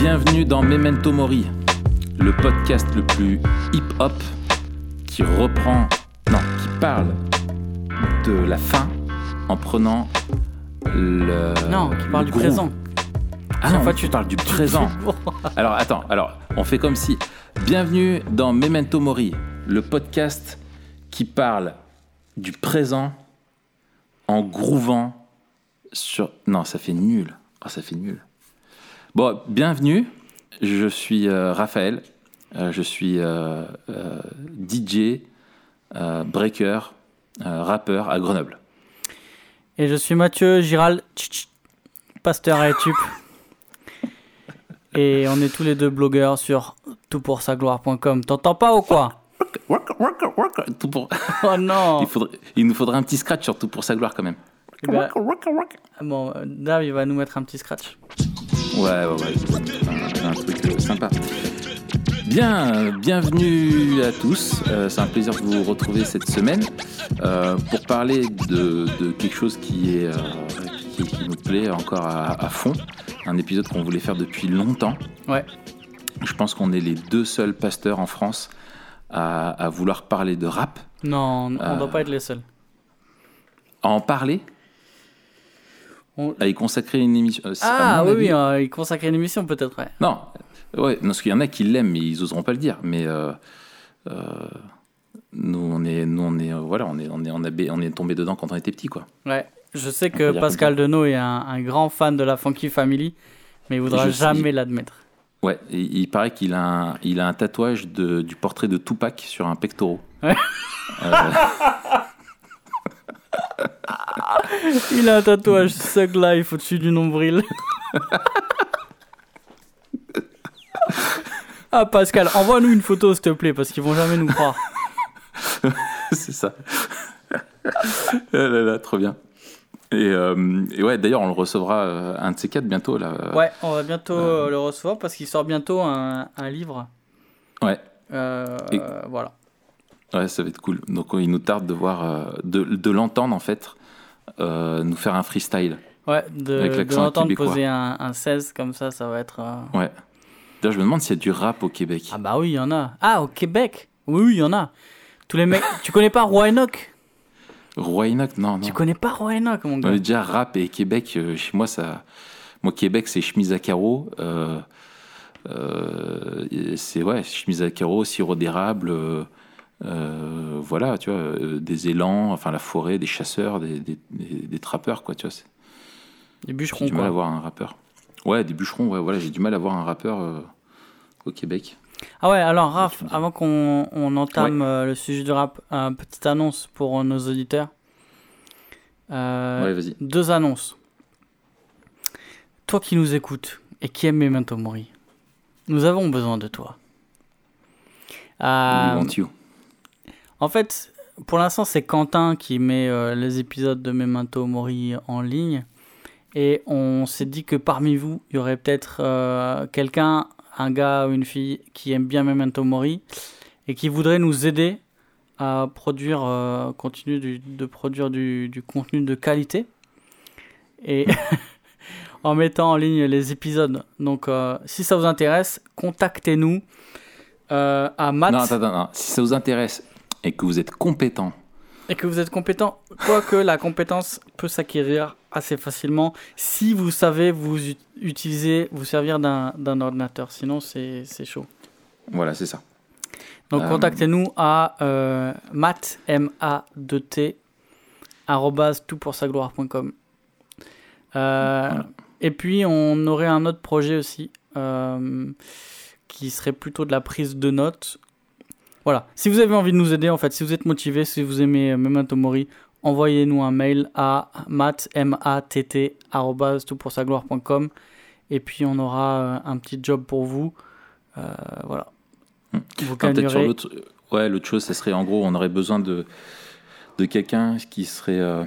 Bienvenue dans Memento Mori, le podcast le plus hip-hop qui reprend, non, qui parle de la fin en prenant le. Non, qui parle du groove. présent. Ah non, tu parles du présent. Alors attends, alors on fait comme si. Bienvenue dans Memento Mori, le podcast qui parle du présent en grouvant sur. Non, ça fait nul. Ah, ça fait nul. Bon, bienvenue. Je suis euh, Raphaël. Euh, je suis euh, DJ, breaker, rappeur à Grenoble. Et je suis Mathieu Giral, pasteur à YouTube. Et on est tous les deux blogueurs sur toutpoursagloire.com. T'entends pas ou quoi? Tout pour... Oh non il, faudrait- il nous faudrait un petit scratch surtout pour sa gloire quand même. Eh ben, Bon, euh, Dave, il va nous mettre un petit scratch. Ouais, ouais, ouais. Un, un truc euh, sympa. Bien, bienvenue à tous. Euh, c'est un plaisir de vous retrouver cette semaine euh, pour parler de, de quelque chose qui, est, euh, qui, qui nous plaît encore à, à fond. Un épisode qu'on voulait faire depuis longtemps. Ouais. Je pense qu'on est les deux seuls pasteurs en France à, à vouloir parler de rap. Non, on Euh. doit pas être les seuls. À en parler, On- à y consacrer une émission. Euh, Ah oui, oui, euh, il consacre une émission peut-être, ouais. Non, ouais, parce qu'il y en a qui l'aiment, mais ils oseront pas le dire. Mais euh, euh, nous, on est, nous, on est, voilà, on est, on est, on a ba- on est tombé dedans quand on était petit, quoi. Ouais, je sais que Pascal Denot est un, un grand fan de la Funky Family, mais il voudra Je jamais l'admettre. Ouais, il paraît qu'il a, un, il a un tatouage de, du portrait de Tupac sur un pectoral. Ouais. Il a un tatouage Sug Life au-dessus du nombril. ah Pascal, envoie-nous une photo s'il te plaît, parce qu'ils vont jamais nous croire. c'est ça. Ah là là, trop bien. Et, euh, et ouais, d'ailleurs, on le recevra euh, un de ces quatre bientôt là. Ouais, on va bientôt euh, le recevoir parce qu'il sort bientôt un, un livre. Ouais. Et- Voilà. Ouais, ça va être cool. Donc, il nous tarde de voir, euh, de, de l'entendre en fait, euh, nous faire un freestyle. Ouais, de, Avec de l'entendre poser un, un 16 comme ça, ça va être. euh, Ouais. D'ailleurs, je me demande s'il y a du rap au Québec. Ah bah oui, il y en a. Ah, au Québec? Oui, oui, il y en a. Tous les mecs. tu connais pas Roy Enoch? Roy Enoch, non, non. Tu connais pas Roy Enoch, mon On gars est déjà rap et Québec, euh, chez moi, ça. Moi, Québec, c'est chemise à carreaux. c'est ouais, chemise à carreaux, sirop d'érable. Euh, voilà, tu vois, euh, des élans, enfin la forêt, des chasseurs, des, des, des- des trappeurs, quoi, tu vois. Des J'ai bûcherons, du mal à voir un rappeur. Ouais, des bûcherons, ouais, voilà, j'ai du mal à voir un rappeur euh, au Québec. Ah ouais, alors Raph, avant qu'on on entame le sujet du rap, une petite annonce pour nos auditeurs. Ouais, vas-y. deux annonces. Toi qui nous écoutes et qui aime Memento Mori, nous avons besoin de toi. Euh. En fait, pour l'instant, c'est Quentin qui met euh, les épisodes de Memento Mori en ligne. Et on s'est dit que parmi vous, il y aurait peut-être euh, quelqu'un, un gars ou une fille qui aime bien Memento Mori et qui voudrait nous aider à produire, euh, continuer du- de produire du, du contenu de qualité. Et en mettant en ligne les épisodes. Donc, euh, si ça vous intéresse, contactez-nous euh, à Matt. Non, attends, attends, non. Si ça vous intéresse et que vous êtes compétent, et que vous êtes compétent, quoique la compétence peut s'acquérir assez facilement si vous savez vous ut- utiliser, vous servir d'un ordinateur. Sinon, c'est chaud. voilà, c'est ça. Donc, Euh, contactez-nous à euh, mat, m a 2 t toutpoursagloire.com. Euh, Voilà. Et puis, on aurait un autre projet aussi euh, qui serait plutôt de la prise de notes. Voilà. Si vous avez envie de nous aider, en fait, si vous êtes motivé, si vous aimez euh, Memento Mori, envoyez-nous un mail à mat, m a t t arobase toutpoursagloire.com et puis on aura euh, un petit job pour vous. Euh, voilà. Hmm. Vous Non, peut-être sur gagnerez. l'autre. Ouais, l'autre chose, ça serait en gros, on aurait besoin de, de quelqu'un qui serait euh,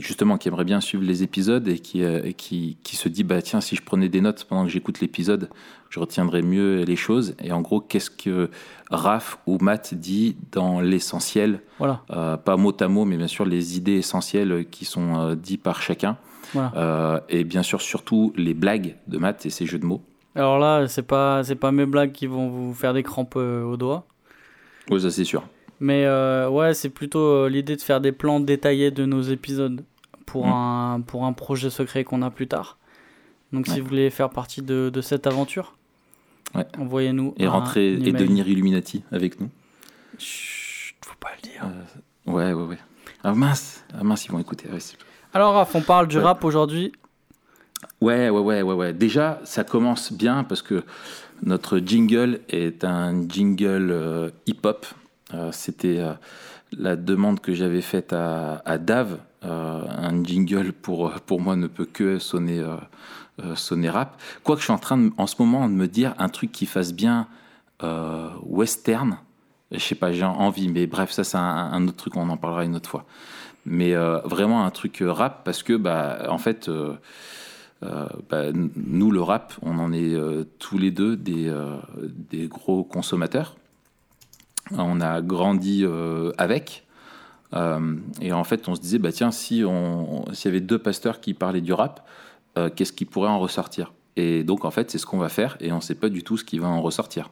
justement qui aimerait bien suivre les épisodes et qui, euh, qui, qui se dit bah tiens si je prenais des notes pendant que j'écoute l'épisode je retiendrais mieux les choses et en gros qu'est-ce que Raph ou Matt dit dans l'essentiel? Voilà. euh, pas mot à mot mais bien sûr les idées essentielles qui sont dites par chacun Voilà. Et bien sûr surtout les blagues de Matt et ses jeux de mots Alors là, c'est pas, c'est pas mes blagues qui vont vous faire des crampes aux doigts. Oui, ça c'est sûr. Mais euh, ouais, c'est plutôt euh, l'idée de faire des plans détaillés de nos épisodes pour, Mm. un, pour un projet secret qu'on a plus tard. Donc si vous voulez faire partie de, de cette aventure, Ouais. envoyez-nous. Et rentrer et devenir Illuminati avec nous. Chut, faut pas le dire. Euh, ouais, ouais, ouais. Ah mince, ah mince, ils vont écouter. Ouais, Alors Raph, on parle du rap aujourd'hui. Ouais, ouais, ouais, ouais, ouais. Déjà, ça commence bien parce que notre jingle est un jingle euh, hip-hop. Euh, C'était euh, la demande que j'avais faite à, Dave. Euh, un jingle pour, pour moi ne peut que sonner, sonner rap. Quoique je suis en train en ce moment de me dire un truc qui fasse bien western. Je sais pas, j'ai envie, mais bref, ça c'est un, autre truc, on en parlera une autre fois. Mais vraiment un truc rap parce que, bah, en fait. bah, nous, le rap, on en est tous les deux des, des gros consommateurs. On a grandi euh, avec. Euh, et en fait, on se disait, bah, tiens, si on, s'il y avait deux pasteurs qui parlaient du rap, euh, qu'est-ce qui pourrait en ressortir? Et donc, en fait, c'est ce qu'on va faire et on ne sait pas du tout ce qui va en ressortir.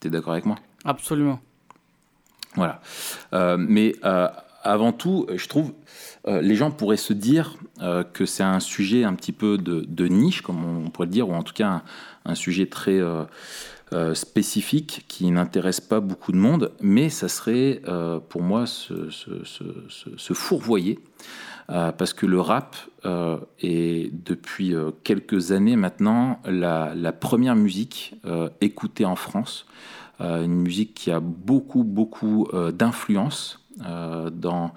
Tu es d'accord avec moi? Absolument. voilà. Euh, mais euh, avant tout, je trouve, euh, les gens pourraient se dire que c'est un sujet un petit peu de, de niche, comme on pourrait le dire, ou en tout cas un, un sujet très euh, spécifique qui n'intéresse pas beaucoup de monde, mais ça serait euh, pour moi se, fourvoyer. euh, parce que le rap est depuis quelques années maintenant la, première musique écoutée en France une musique qui a beaucoup, beaucoup d'influence dans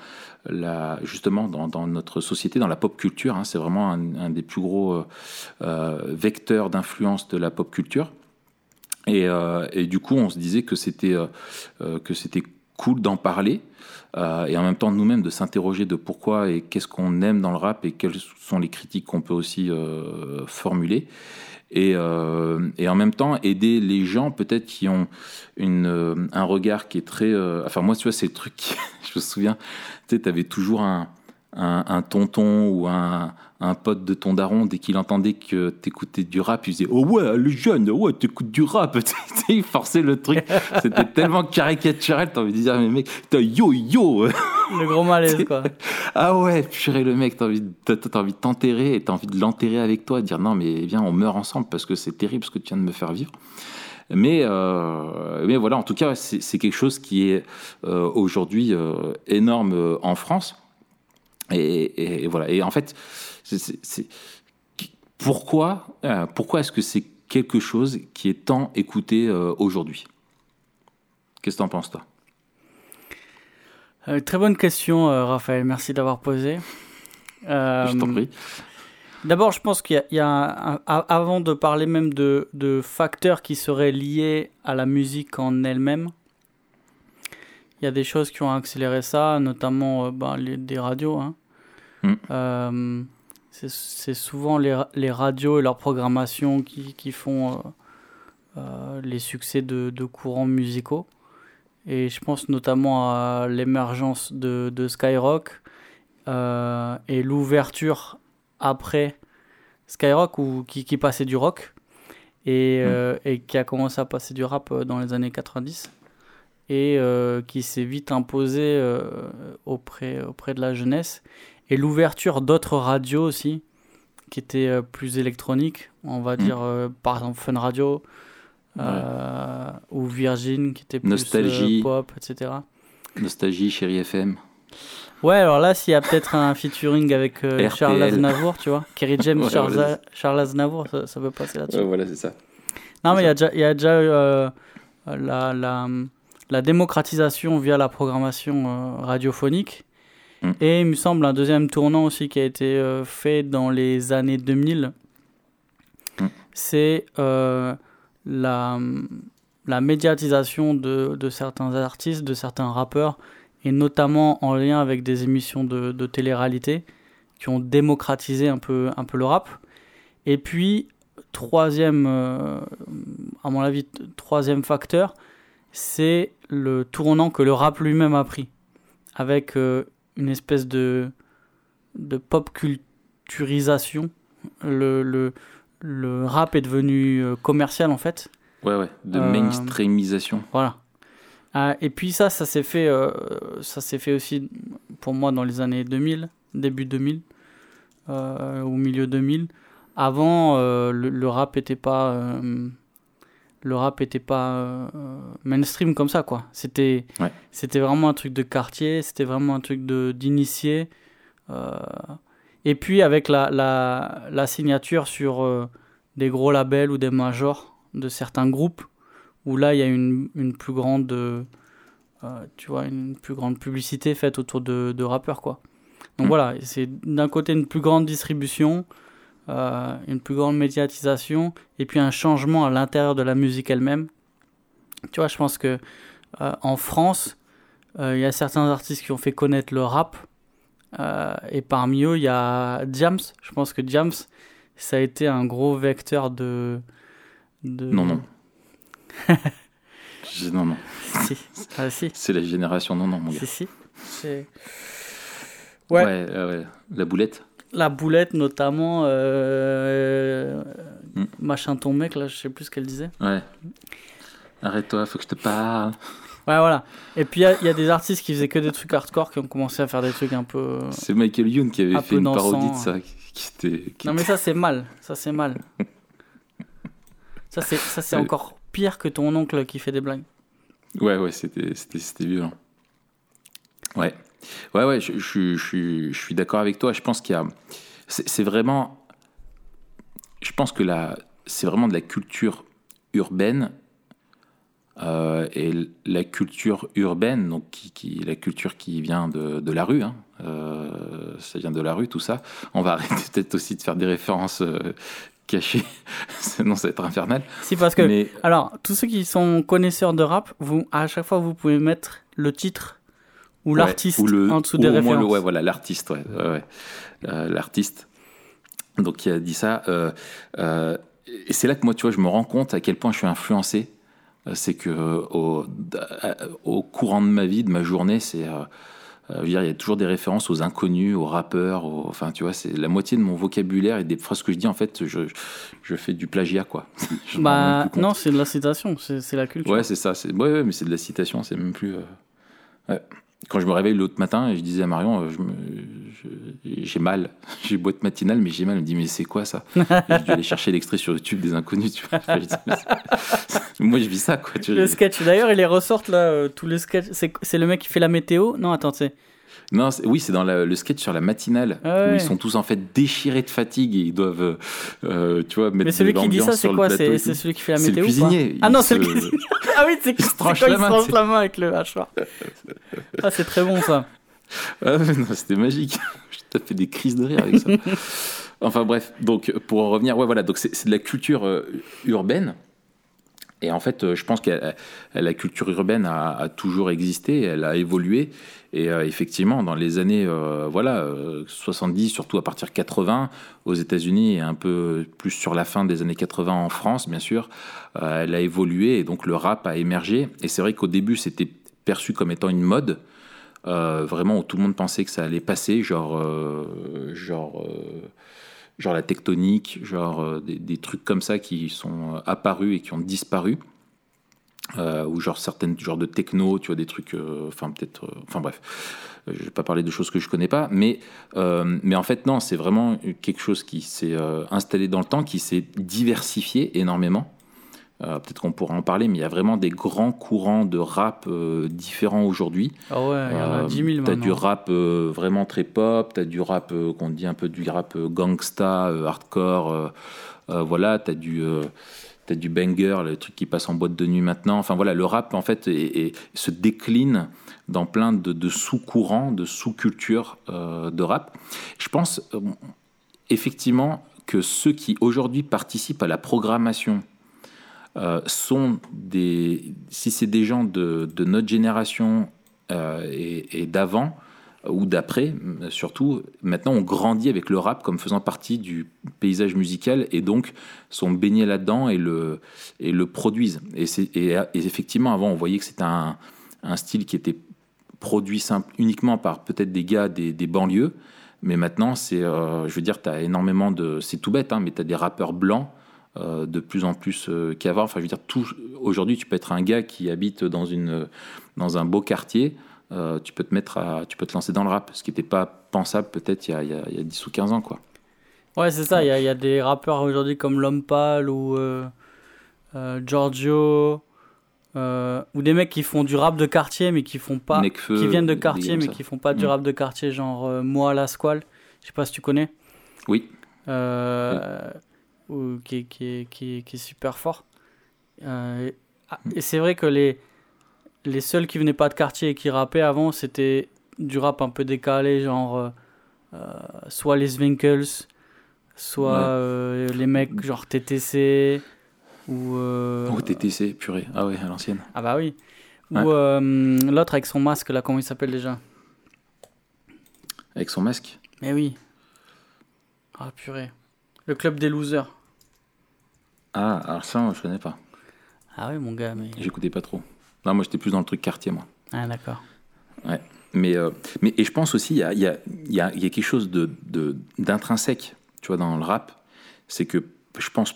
la, justement dans, notre société, dans la pop culture. hein. C'est vraiment un, des plus gros vecteurs d'influence de la pop culture. Et, euh, et du coup, on se disait que c'était euh, euh, cool d'en parler et en même temps nous-mêmes de s'interroger de pourquoi et qu'est-ce qu'on aime dans le rap et quelles sont les critiques qu'on peut aussi formuler. Et, en même temps aider les gens peut-être qui ont une, un regard qui est très... enfin moi tu vois c'est le truc, je me souviens, tu sais, avais toujours un, un tonton ou un, un pote de ton daron, dès qu'il entendait que t'écoutais du rap, il disait « Oh ouais, le jeune, ouais, t'écoutes du rap !» Il forçait le truc, c'était tellement caricatural, t'as envie de dire « Mais mec, t'as yo yo !» Le gros malaise, quoi. Ah ouais, purée le mec, t'as envie, de- t'as, t'as envie de t'enterrer et t'as envie de l'enterrer avec toi, de dire non mais viens on meurt ensemble parce que c'est terrible ce que tu viens de me faire vivre. Mais, euh, mais voilà, en tout cas c'est, c'est quelque chose qui est euh, aujourd'hui euh, énorme en France. Et, et- et voilà, et en fait, c'est, pourquoi, euh, pourquoi est-ce que c'est quelque chose qui est tant écouté euh, aujourd'hui? Qu'est-ce que t'en penses toi? Euh, très bonne question, Raphaël. Merci d'avoir posé. Je t'en prie. D'abord, je pense qu'il y a, il y a un- un- a- avant de parler même de, de facteurs qui seraient liés à la musique en elle-même, il y a des choses qui ont accéléré ça, notamment euh, ben, les, des radios. hein. Mm. Euh, c'est souvent les, ra- les radios et leur programmation qui, qui font euh, les succès de, de courants musicaux. Et je pense notamment à l'émergence de, de Skyrock euh, et l'ouverture après Skyrock ou qui, qui passait du rock et, euh, et qui a commencé à passer du rap dans les années 90 et euh, qui s'est vite imposé euh, auprès, auprès de la jeunesse et l'ouverture d'autres radios aussi qui étaient euh, plus électroniques on va dire euh, par exemple Fun Radio ou Virgin qui était plus Nostalgie. pop etc Nostalgie, chérie FM. Ouais, alors là, s'il y a peut-être un featuring avec. Charles Aznavour, tu vois, Kerry James, Ouais, Charles, voilà, Charles Aznavour, ça, ça peut passer là-dessus. voilà, c'est ça. non, mais il y a déjà, y a déjà la, la démocratisation via la programmation euh, radiophonique. Mm. Et il me semble un deuxième tournant aussi qui a été euh, fait dans les années 2000. Mm. C'est euh, la, la médiatisation de, de certains artistes, de certains rappeurs, et notamment en lien avec des émissions de, de télé-réalité qui ont démocratisé un peu, un peu le rap. Et puis, troisième, euh, à mon avis, troisième facteur, c'est le tournant que le rap lui-même a pris, avec euh, une espèce de, de pop culturisation. Le, le, le rap est devenu commercial en fait. Ouais, ouais, de mainstreamisation. Voilà. et puis ça, ça s'est fait, ça s'est fait aussi pour moi dans les années 2000, début 2000, au milieu 2000. Avant, le, le, rap n'était pas le rap était pas euh, mainstream comme ça quoi. C'était c'était vraiment un truc de quartier c'était vraiment un truc de d'initié euh, et puis avec la, la, la signature sur euh, des gros labels ou des majors de certains groupes où là il y a une, une plus grande tu vois une plus grande publicité faite autour de, de rappeurs quoi. Donc mm. voilà c'est d'un côté une plus grande distribution euh, une plus grande médiatisation et puis un changement à l'intérieur de la musique elle-même. Tu vois, je pense que euh, en France, euh, il y a certains artistes qui ont fait connaître le rap. et parmi eux, il y a Jams. Je pense que Jams, ça a été un gros vecteur de. de... Non, non. non, non. Si. Ah, si. C'est la génération non, non, mon gars. Si, si. Ouais. Ouais, ouais. La boulette la boulette notamment euh, hmm. machin ton mec là je sais plus ce qu'elle disait. Ouais. Arrête-toi faut que je te parle. Ouais voilà. Et puis il y, a des artistes qui faisaient que des trucs hardcore qui ont commencé à faire des trucs un peu c'est Michael Youn qui avait fait une parodie de ça qui était, non mais ça c'est mal. Ça c'est mal. Ça c'est ça c'est encore pire que ton oncle qui fait des blagues. Ouais ouais c'était c'était violent. Ouais Ouais, ouais, je, je, je, je suis d'accord avec toi. Je pense qu'il y a. C'est vraiment. Je pense que c'est vraiment de la culture urbaine. Euh, et la culture urbaine, donc qui, qui, la culture qui vient de, de la rue, hein, euh, ça vient de la rue, tout ça. On va arrêter peut-être aussi de faire des références euh, cachées, sinon ça va être infernal. Si, parce que, alors, tous ceux qui sont connaisseurs de rap, vous, à chaque fois, vous pouvez mettre le titre ou l'artiste en dessous des références. ouais, voilà, l'artiste, ouais, ouais, euh, l'artiste. Donc qui a dit ça. Euh, euh, et c'est là que moi, tu vois, je me rends compte à quel point je suis influencé. c'est que au, au, courant de ma vie, de ma journée, c'est il y a toujours des références aux inconnus, aux rappeurs, enfin tu vois, c'est la moitié de mon vocabulaire et des phrases que je dis en fait, je, je fais du plagiat quoi. bah non, c'est de la citation, c'est la culture. Ouais, c'est ça, c'est ouais, ouais, mais c'est de la citation, c'est même plus. Ouais quand je me réveille l'autre matin je disais à Marion, euh, j'ai mal, j'ai boîte matinale, mais j'ai mal. Elle me dit, mais c'est quoi ça? Je dû aller chercher l'extrait sur YouTube des inconnus. Tu vois. moi, je vis ça. Quoi, tu le sketch, d'ailleurs, il les ressortent là, euh, tous les sketchs. C'est le mec qui fait la météo? Non, attends, c'est. Non, oui, c'est dans le sketch sur la matinale ah où ils sont tous en fait déchirés de fatigue et ils doivent, euh, tu vois, mettre Mais celui qui dit ça, c'est quoi C'est celui qui fait la météo C'est le cuisinier. Ah non, c'est le cuisinier. ah oui, c'est il se tranche la main avec le hachoir. Ah, c'est très bon ça. Ah, c'était magique. Je fait des crises de rire avec ça. enfin bref, donc pour en revenir, ouais, voilà, donc c'est de la culture euh, urbaine. Et en fait, euh, je pense que la culture urbaine a, toujours existé, elle a évolué. Et euh, effectivement, dans les années euh, voilà, 70, surtout à partir de 80, aux États-Unis et un peu plus sur la fin des années 80 en France, bien sûr, elle a évolué et donc le rap a émergé. Et c'est vrai qu'au début, c'était perçu comme étant une mode. vraiment où tout le monde pensait que ça allait passer, genre, genre genre la tectonique, genre euh, des, trucs comme ça qui sont euh, apparus et qui ont disparu. Euh, ou genre certaines genres de techno, tu vois, des trucs, enfin peut-être, enfin bref, je vais pas parler de choses que je connais pas, mais, mais en fait non, c'est vraiment quelque chose qui s'est installé dans le temps, qui s'est diversifié énormément. Euh, peut-être qu'on pourra en parler, mais il y a vraiment des grands courants de rap euh, différents aujourd'hui. Ah ouais, il y en a 10 000 Tu as du rap euh, vraiment très pop, tu as du rap qu'on dit un peu du rap gangsta, hardcore, voilà, tu as du as du banger, le truc qui passe en boîte de nuit maintenant. Enfin voilà, le rap en fait se décline dans plein de, de sous-courants, de sous-cultures de rap. Je pense effectivement que ceux qui aujourd'hui participent à la programmation euh, sont des, si c'est des gens de, de notre génération euh, et, d'avant, ou d'après, surtout, maintenant on grandit avec le rap comme faisant partie du paysage musical et donc sont baignés là-dedans et le, et le produisent. Et, et, effectivement, avant, on voyait que c'était un, un, style qui était produit simple, uniquement par peut-être des gars des, des banlieues, Mais maintenant, c'est, je veux dire, tu énormément de. C'est tout bête, hein, mais tu as des rappeurs blancs de plus en plus qu'avant. Enfin, je veux dire, tout, aujourd'hui, tu peux être un gars qui habite dans, une, dans un beau quartier. tu peux te mettre à, tu peux te lancer dans le rap, ce qui n'était pas pensable peut-être il y, a, il, y a, 10 ou 15 ans, quoi. Ouais, c'est ça. Il y, a, y, a des rappeurs aujourd'hui comme L'Homme Pâle ou Giorgio. Euh, ou des mecs qui font du rap de quartier mais qui font pas qui viennent de quartier mais qui font pas du mm. rap de quartier genre euh, moi la squale je sais pas si tu connais oui, euh, Ou, qui, qui, qui, qui, est super fort ah, et c'est vrai que les les seuls qui venaient pas de quartier et qui rappaient avant c'était du rap un peu décalé genre soit les Winkles soit les mecs genre TTC ou euh... Oh, TTC, purée. Ah ouais, à l'ancienne. Ah bah oui. Ou euh, l'autre avec son masque, là, comment il s'appelle déjà? Avec son masque? Mais oui. Ah purée. Le club des losers. Ah, alors ça, je connais pas. Ah oui, mon gars, mais... J'écoutais pas trop. Non, moi, j'étais plus dans le truc quartier, moi. Ah, d'accord. Ouais. Mais, euh, mais et je pense aussi, il y a, y, a, y a, quelque chose d'intrinsèque, de, tu vois, dans le rap. C'est que je pense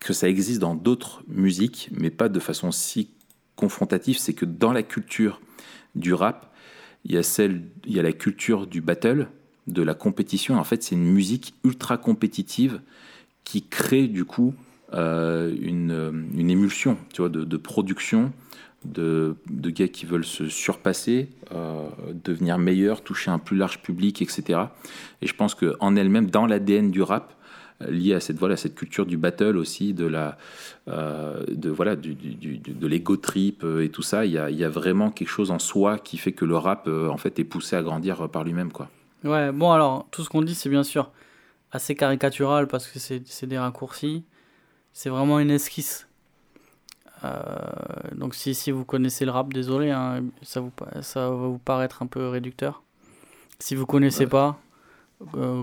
que ça existe dans d'autres musiques, mais pas de façon si confrontative, c'est que dans la culture du rap, il y a celle, il y a la culture du battle, de la compétition. En fait, c'est une musique ultra compétitive qui crée du coup euh, une, une, émulsion, tu vois, de, production, de, de, gars qui veulent se surpasser, euh, devenir meilleurs, toucher un plus large public, etc. Et je pense que en elle-même, dans l'ADN du rap, lié à cette voilà cette culture du battle aussi de la euh, de voilà du, de l'ego trip euh, et tout ça il y, a, y, a, vraiment quelque chose en soi qui fait que le rap euh, en fait est poussé à grandir par lui-même quoi ouais bon alors tout ce qu'on dit c'est bien sûr assez caricatural parce que c'est des raccourcis c'est vraiment une esquisse donc si, si vous connaissez le rap désolé hein, ça vous ça va vous paraître un peu réducteur si vous connaissez pas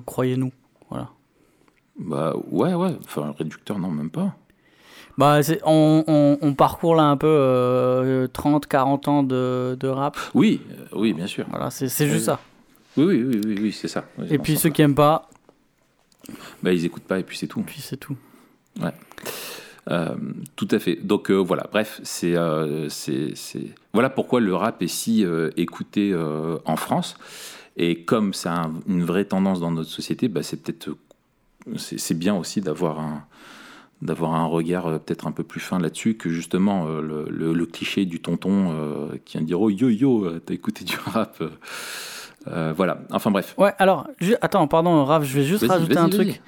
croyez-nous voilà bah ouais, ouais. Enfin, réducteur, non, même pas. Bah, on, on, on, parcourt là un peu euh, 30, 40 ans de, de rap. Oui, euh, oui, bien sûr. Voilà, c'est juste ça. Oui, oui, oui, oui, oui c'est ça. et puis ceux qui aiment pas. Bah, ils écoutent pas et puis c'est tout. Et puis c'est tout. Ouais. Euh, tout à fait. Donc euh, voilà, bref, c'est c'est voilà pourquoi le rap est si écouté en France. Et comme c'est une vraie tendance dans notre société, bah, c'est peut-être c'est bien aussi d'avoir un d'avoir un regard euh, peut-être un peu plus fin là-dessus que justement euh, le, cliché du tonton euh, qui vient dire oh yo yo t'as écouté du rap voilà. Enfin bref. Ouais alors attends pardon Raph je vais juste rajouter un truc.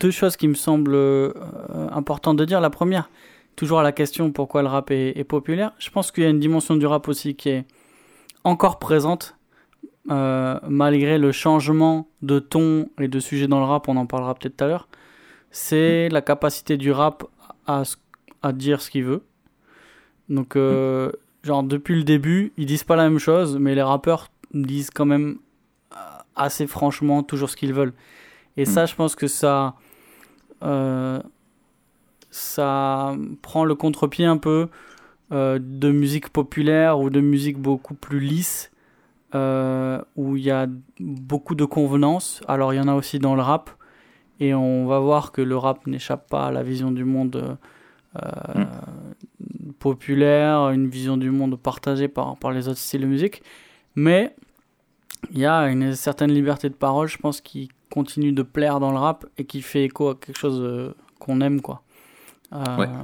Deux choses qui me semblent importantes de dire. La première toujours à la question pourquoi le rap est populaire je pense qu'il y a une dimension du rap aussi qui est encore présente euh, malgré le changement de ton et de sujet dans le rap, on en parlera peut-être tout à l'heure, c'est la capacité du rap à, à dire ce qu'il veut. Donc, euh, genre, depuis le début, ils disent pas la même chose, mais les rappeurs disent quand même euh, assez franchement toujours ce qu'ils veulent. Et ça, je pense que ça, ça prend le contre-pied un peu de musique populaire ou de musique beaucoup plus lisse euh, où il y a beaucoup de convenances. Alors il y en a aussi dans le rap, et on va voir que le rap n'échappe pas à la vision du monde euh, hmm. populaire, une vision du monde partagée par, par les autres styles de musique. Mais il y a une certaine liberté de parole, je pense, qui continue de plaire dans le rap et qui fait écho à quelque chose euh, qu'on aime, quoi.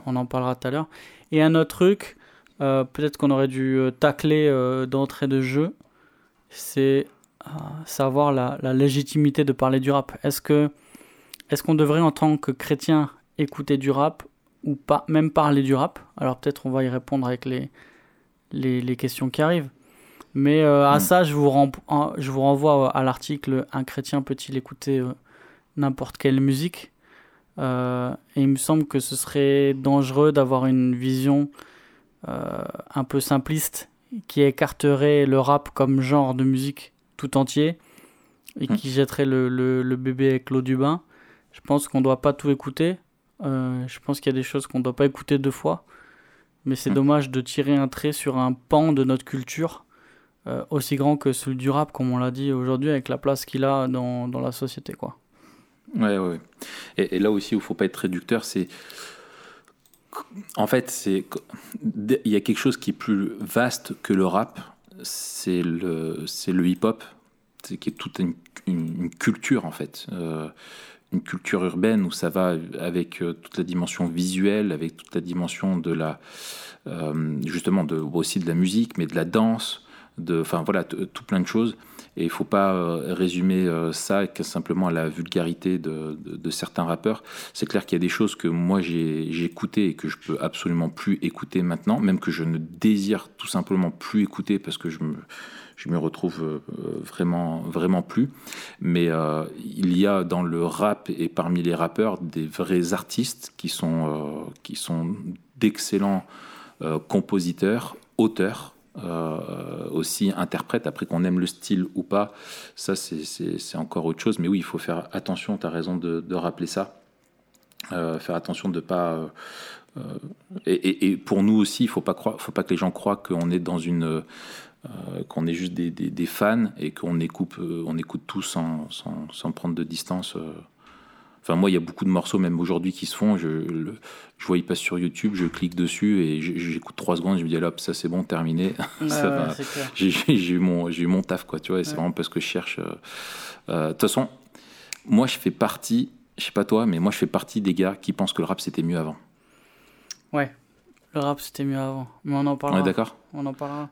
On en parlera tout à l'heure. Et un autre truc, peut-être qu'on aurait dû tacler d'entrée de jeu, c'est euh, savoir la, légitimité de parler du rap. Est-ce que est-ce qu'on devrait en tant que chrétien écouter du rap ou pas même parler du rap? Alors peut-être on va y répondre avec les, les, questions qui arrivent. Mais euh, à hmm. ça, je vous, je vous renvoie à l'article Un chrétien peut-il écouter euh, n'importe quelle musique? Et il me semble que ce serait dangereux d'avoir une vision un peu simpliste qui écarterait le rap comme genre de musique tout entier et hmm. qui jetterait le, le, bébé avec l'eau du bain. Je pense qu'on ne doit pas tout écouter. Euh, je pense qu'il y a des choses qu'on ne doit pas écouter deux fois. Mais c'est hmm. dommage de tirer un trait sur un pan de notre culture euh, aussi grand que celui du rap, comme on l'a dit aujourd'hui, avec la place qu'il a dans, dans, la société. Quoi. Ouais, ouais. Et, là aussi, il ne faut pas être réducteur, c'est. En fait, c'est il y a quelque chose qui est plus vaste que le rap, c'est le, le hip-hop, c'est qui est toute une, culture en fait. Euh, une culture urbaine où ça va avec euh, toute la dimension visuelle, avec toute la dimension de la, justement, de, aussi de la musique, mais de la danse, de, enfin voilà, tout plein de choses. Et il ne faut pas euh, résumer ça simplement à la vulgarité de, certains rappeurs. C'est clair qu'il y a des choses que moi j'ai écoutées et que je peux absolument plus écouter maintenant, même que je ne désire tout simplement plus écouter parce que je me, je me retrouve euh, vraiment, vraiment plus. Mais euh, il y a dans le rap et parmi les rappeurs des vrais artistes qui sont, euh, qui sont d'excellents compositeurs, auteurs. Aussi interprètes, après qu'on aime le style ou pas, ça c'est encore autre chose. Mais oui, il faut faire attention, tu as raison de, rappeler ça. faire attention de ne pas. et, et, pour nous aussi, il ne faut, pas faut pas que les gens croient qu'on est dans une euh, qu'on est juste des, fans et qu'on écoute, euh, on écoute tout sans, sans, prendre de distance. Euh. Enfin, moi, il y a beaucoup de morceaux, même aujourd'hui, qui se font. Je, je vois, ils passent sur YouTube, je clique dessus et j'écoute trois secondes. Je me dis, hop, ça c'est bon, terminé. j'ai eu, mon, eu mon taf, quoi, tu vois, et c'est vraiment parce que je cherche. De toute façon, moi, je fais partie, je sais pas toi, mais moi, je fais partie des gars qui pensent que le rap c'était mieux avant. Ouais, le rap c'était mieux avant. Mais on en parlera. On est d'accord? On en parlera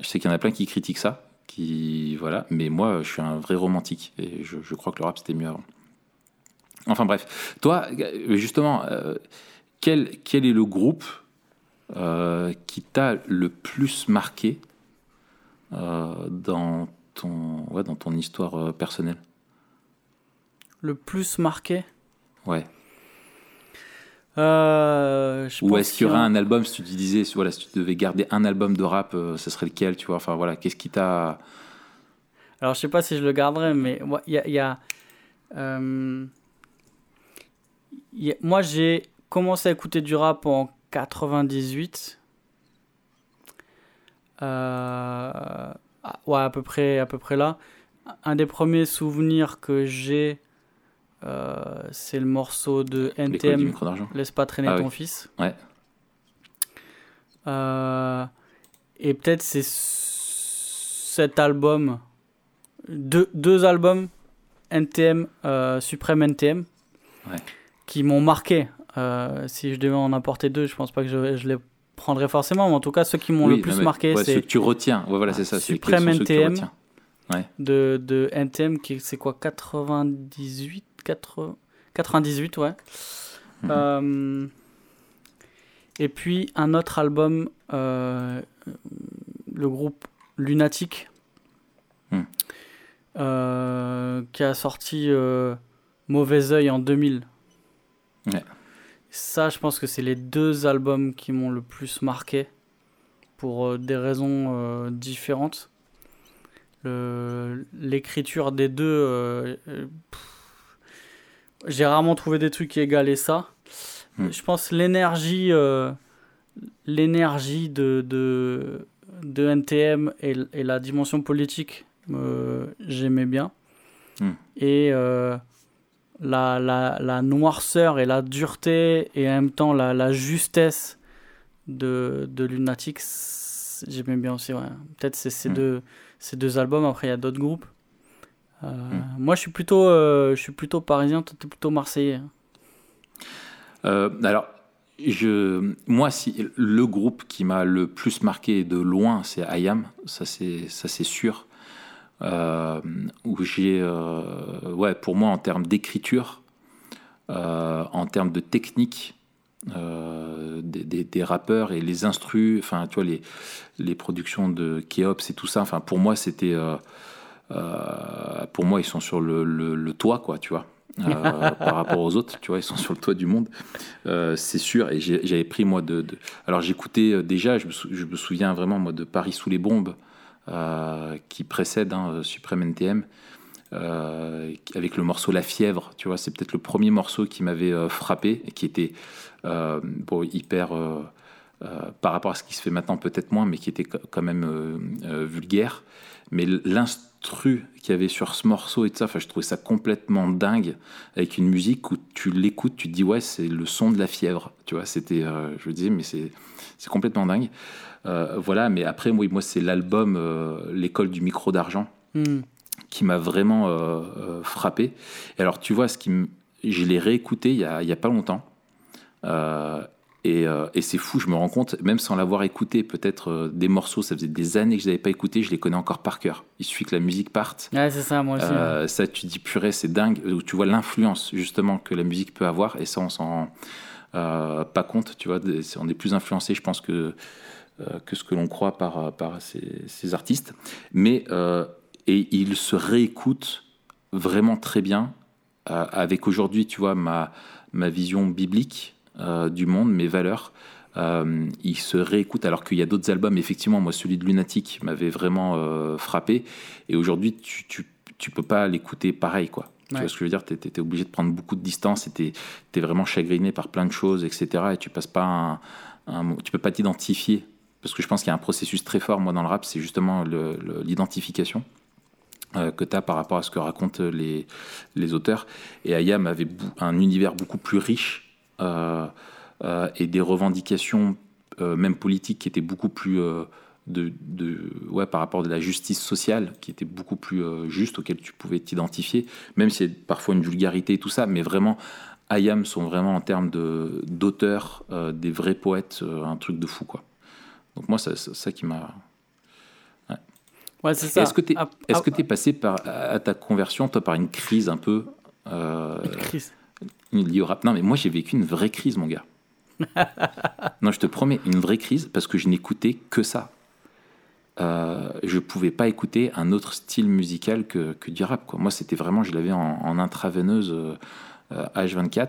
je sais qu'il y en a plein qui critiquent ça, qui voilà, mais moi je suis un vrai romantique et je, crois que le rap c'était mieux avant. Enfin bref, toi justement, euh, quel, quel est le groupe euh, qui t'a le plus marqué euh, dans, ton, ouais, dans ton histoire personnelle? Le plus marqué? Ouais. Euh, Ou est-ce qu'il y aurait un album, si tu disais, voilà, si tu devais garder un album de rap, euh, ce serait lequel, tu vois? Enfin voilà, qu'est-ce qui t'a. Alors je sais pas si je le garderais, mais il y a. Euh, y a moi j'ai commencé à écouter du rap en 98. Euh, ouais, à peu près, à peu près là. Un des premiers souvenirs que j'ai euh, c'est le morceau de NTM, Laisse pas traîner ah ton fils. Ouais. Euh, et peut-être c'est cet album, deux, deux albums NTM, euh, Supreme NTM, qui m'ont marqué. si je devais en apporter deux, je pense pas que je, je les prendrais forcément, mais en tout cas, ceux qui m'ont le plus marqué, c'est. Ceux que tu retiens, voilà, c'est ça. Supreme NTM. De, de NTM, c'est quoi 98 98, ouais. Mhm. Euh, et puis un autre album, euh, le groupe Lunatic, hmm. euh, qui a sorti Mauvais Oeil en 2000. Ça, je pense que c'est les deux albums qui m'ont le plus marqué pour des raisons différentes. L'écriture des deux, j'ai rarement trouvé des trucs qui égalaient ça. Hmm. Je pense l'énergie euh, l'énergie de, de, de, NTM et, et, la dimension politique, euh, j'aimais bien. Hmm. Et euh, la, la, la, noirceur et la dureté et en même temps la, la justesse de, de Lunatic, j'aimais bien aussi. Ouais. Peut-être c'est ces, hmm. deux, ces deux albums. Après, il y a d'autres groupes. Euh, moi, je suis plutôt, euh, je suis plutôt parisien, toi, tu es plutôt marseillais. Euh, alors, je, moi, si, le groupe qui m'a le plus marqué de loin, c'est c'est, ça c'est sûr. Où j'ai, ouais, pour moi, en termes d'écriture, en termes de technique, des, des, rappeurs et les instrus, enfin, tu vois, les, les productions de Keops et tout ça, enfin, pour moi, c'était euh, pour moi, ils sont sur le, le, toit, quoi, tu vois. Euh, par rapport aux autres, tu vois, ils sont sur le toit du monde, euh, c'est sûr. Et j'avais pris moi de, alors j'écoutais déjà, je me, souviens vraiment moi de Paris sous les bombes qui précède hein, Supreme NTM. avec le morceau La Fièvre, tu vois, c'est peut-être le premier morceau qui m'avait frappé et qui était bon, hyper par rapport à ce qui se fait maintenant, peut-être moins, mais qui était quand même vulgaire. Mais l'instru qu'il y avait sur ce morceau et tout ça, enfin, je trouvais ça complètement dingue, avec une musique où tu l'écoutes, tu te dis, ouais, c'est le son de la fièvre. Tu vois, c'était, je me disais, mais c'est complètement dingue. voilà, mais après, moi, moi c'est l'album L'école du micro d'argent. Hmm qui m'a vraiment euh, euh, frappé. Et alors, tu vois, ce qui je l'ai réécouté il y, a, il y a pas longtemps. Euh, et, c'est fou, je me rends compte, même sans l'avoir écouté, peut-être des morceaux, ça faisait des années que je n'avais pas écouté, je les connais encore par cœur. Il suffit que la musique parte. Ouais, c'est ça, moi aussi. Ça, tu dis purée, c'est dingue. Tu vois l'influence, justement, que la musique peut avoir, et ça, on s'en rend pas compte, tu vois. On est plus influencé, je pense, que, que ce que l'on croit par, par ces, ces artistes. Mais et il se réécoute vraiment très bien euh, avec aujourd'hui, tu vois, ma, ma vision biblique euh, du monde, mes valeurs. Euh, il se réécoute alors qu'il y a d'autres albums, effectivement, moi celui de Lunatic m'avait vraiment frappé, et aujourd'hui tu, tu, tu, peux pas l'écouter pareil, quoi. Tu vois ce que je veux dire? Tu étais obligé de prendre beaucoup de distance, tu es, vraiment chagriné par plein de choses, etc. Et tu passes pas un, tu peux pas t'identifier, parce que je pense qu'il y a un processus très fort, moi, dans le rap, c'est justement l'identification. Euh, que tu as par rapport à ce que racontent les, les auteurs. Et Ayam avait un univers beaucoup plus riche euh, euh, et des revendications, même politiques, qui étaient beaucoup plus. de, de, ouais, par rapport à la justice sociale, qui était beaucoup plus juste, auquel tu pouvais t'identifier, même y a parfois une vulgarité et tout ça, mais vraiment, Ayam sont vraiment en termes d'auteurs, des vrais poètes, un truc de fou, quoi. Donc moi, c'est ça qui m'a est-ce que tu es, est-ce que es passé par, à ta conversion, toi, par une crise un peu euh, Une crise liée au rap Non, mais moi, j'ai vécu une vraie crise, mon gars. non, je te promets, une vraie crise, parce que je n'écoutais que ça. Euh, je pouvais pas écouter un autre style musical que, que du rap. Quoi. Moi, c'était vraiment, je l'avais en, intraveineuse H24. Euh,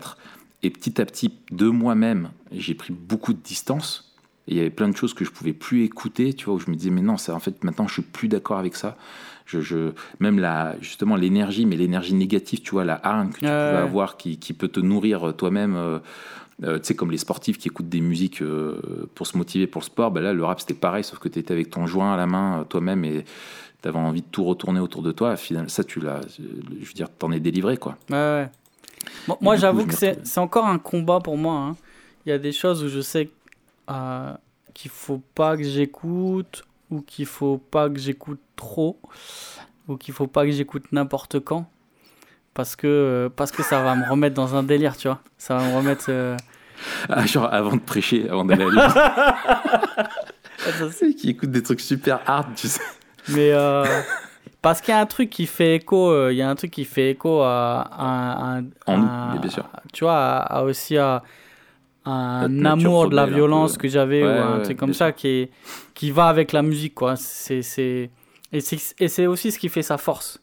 et petit à petit, de moi-même, j'ai pris beaucoup de distance il y avait plein de choses que je pouvais plus écouter, tu vois, où je me disais, mais non, c'est en fait, maintenant, je suis plus d'accord avec ça. Je, je, même la, justement, l'énergie, mais l'énergie négative, tu vois, la hargne que tu peux avoir qui, qui, peut te nourrir euh, toi-même. Euh, euh, tu sais, comme les sportifs qui écoutent des musiques pour se motiver pour le sport, ben là, le rap, c'était pareil, sauf que tu étais avec ton joint à la main toi-même et tu avais envie de tout retourner autour de toi. Finalement, ça, tu l'as, je veux dire, t'en es délivré, quoi. Ouais, ouais. moi, j'avoue que c'est encore un combat pour moi. Hein. Il y a des choses où je sais euh, qu'il faut pas que j'écoute ou qu'il faut pas que j'écoute trop ou qu'il faut pas que j'écoute n'importe quand parce que parce que ça va me remettre dans un délire tu vois. Ça va me remettre euh, ah, genre avant de prêcher avant d'aller à l'église qui écoute des trucs super hard tu sais. Mais euh, parce qu'il y a un truc qui fait écho il y a un truc qui fait écho à, à, en bien sûr. tu vois à aussi à un amour de la violence que j'avais ou un truc comme ça qui, est, qui va avec la musique quoi. C'est c'est et c'est aussi ce qui fait sa force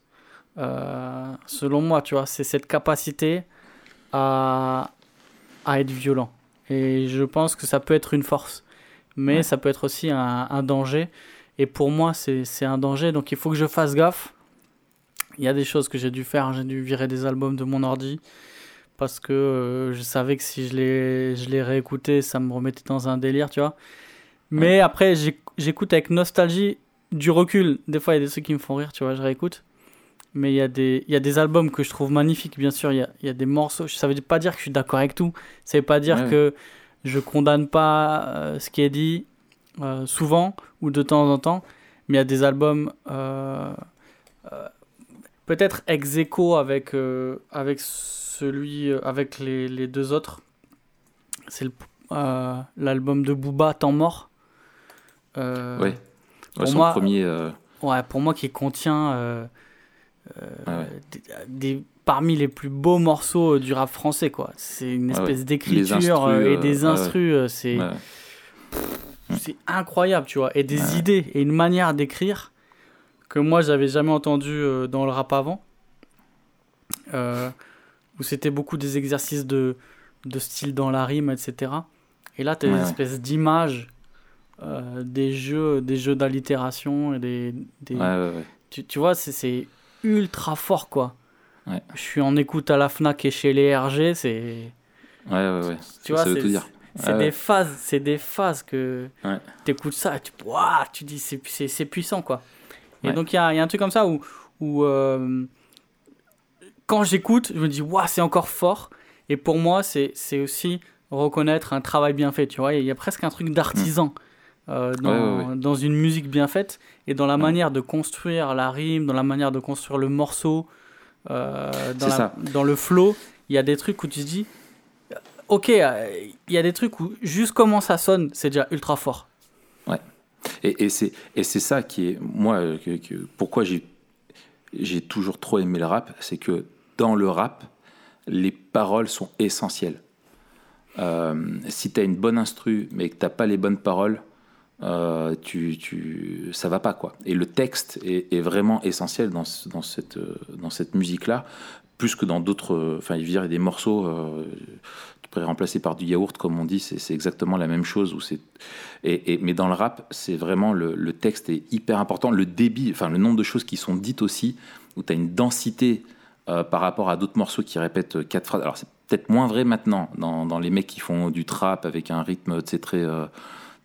euh, selon moi tu vois. C'est cette capacité à à être violent. Et je pense que ça peut être une force mais ça peut être aussi un, un danger. Et pour moi c'est un danger. Donc il faut que je fasse gaffe. Il y a des choses que j'ai dû faire. J'ai dû virer des albums de mon ordi parce que euh, je savais que si je les, je les réécoutais, ça me remettait dans un délire, tu vois. Mais après, j'écoute avec nostalgie du recul. Des fois, il y a des trucs qui me font rire, tu vois, je réécoute. Mais il y, a des, il y a des albums que je trouve magnifiques, bien sûr. Il y a, il y a des morceaux. Ça veut pas dire que je suis d'accord avec tout. Ça veut pas dire que je condamne pas euh, ce qui est dit euh, souvent ou de temps en temps. Mais il y a des albums peut-être ex aequo avec, avec celui euh, avec les, les deux autres. C'est euh, l'album de Booba, Temps mort. Euh, oui. pour moi, premier. Ouais, pour moi qui contient des, parmi les plus beaux morceaux du rap français, quoi. C'est une espèce d'écriture et des instrus, c'est c'est incroyable, tu vois, et des idées et une manière d'écrire que moi j'avais jamais entendu dans le rap avant. Euh, où c'était beaucoup des exercices de, de style dans la rime, etc. Et là, tu as une espèce d'image euh, des jeux des jeux d'allitération et des, des... Tu, tu, vois c'est ultra fort quoi. Je suis en écoute à la Fnac et chez les RG c'est ouais ouais ouais. Tu vois c'est des phases, c'est des phases que tu écoutes ça et tu, tu dis c'est puissant quoi. Et donc il y a, y a, un truc comme ça où, où euh, quand j'écoute, je me dis waouh, c'est encore fort. Et pour moi, c'est aussi reconnaître un travail bien fait, tu vois. Il y a presque un truc d'artisan. Euh, dans, dans, une musique bien faite et dans la manière de construire la rime, dans la manière de construire le morceau, euh, dans, dans, le flow, il y a des trucs où tu te dis, ok, il y a des trucs où juste comment ça sonne, c'est déjà ultra fort. Et, c'est ça qui est, moi, pourquoi j'ai toujours trop aimé le rap, c'est que dans le rap, les paroles sont essentielles. Euh, si tu as une bonne instru, mais que tu pas les bonnes paroles, euh, tu, ça va pas quoi. Et le texte est, vraiment essentiel cette, dans cette musique-là, plus que dans d'autres. Enfin, il y a des morceaux. Euh, remplacer par du yaourt, comme on dit, c'est exactement la même chose. Où et, et, mais dans le rap, c'est vraiment le, le, texte est hyper important. Le débit, enfin le nombre de choses qui sont dites aussi, où tu as une densité euh, par rapport à d'autres morceaux qui répètent quatre phrases. Alors c'est peut-être moins vrai maintenant dans, dans, les mecs qui font du trap avec un rythme très euh,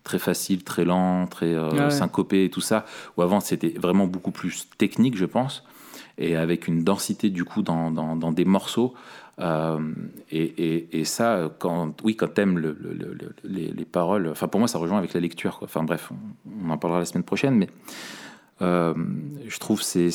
très facile, très lent, très euh, syncopé et tout ça. Ou avant c'était vraiment beaucoup plus technique, je pense, et avec une densité du coup dans, dans, dans des morceaux. Et, et, ça, quand, oui, quand t'aimes le, le, les, les, paroles, enfin pour moi ça rejoint avec la lecture. Quoi. Enfin bref, on, en parlera la semaine prochaine, mais je trouve c'est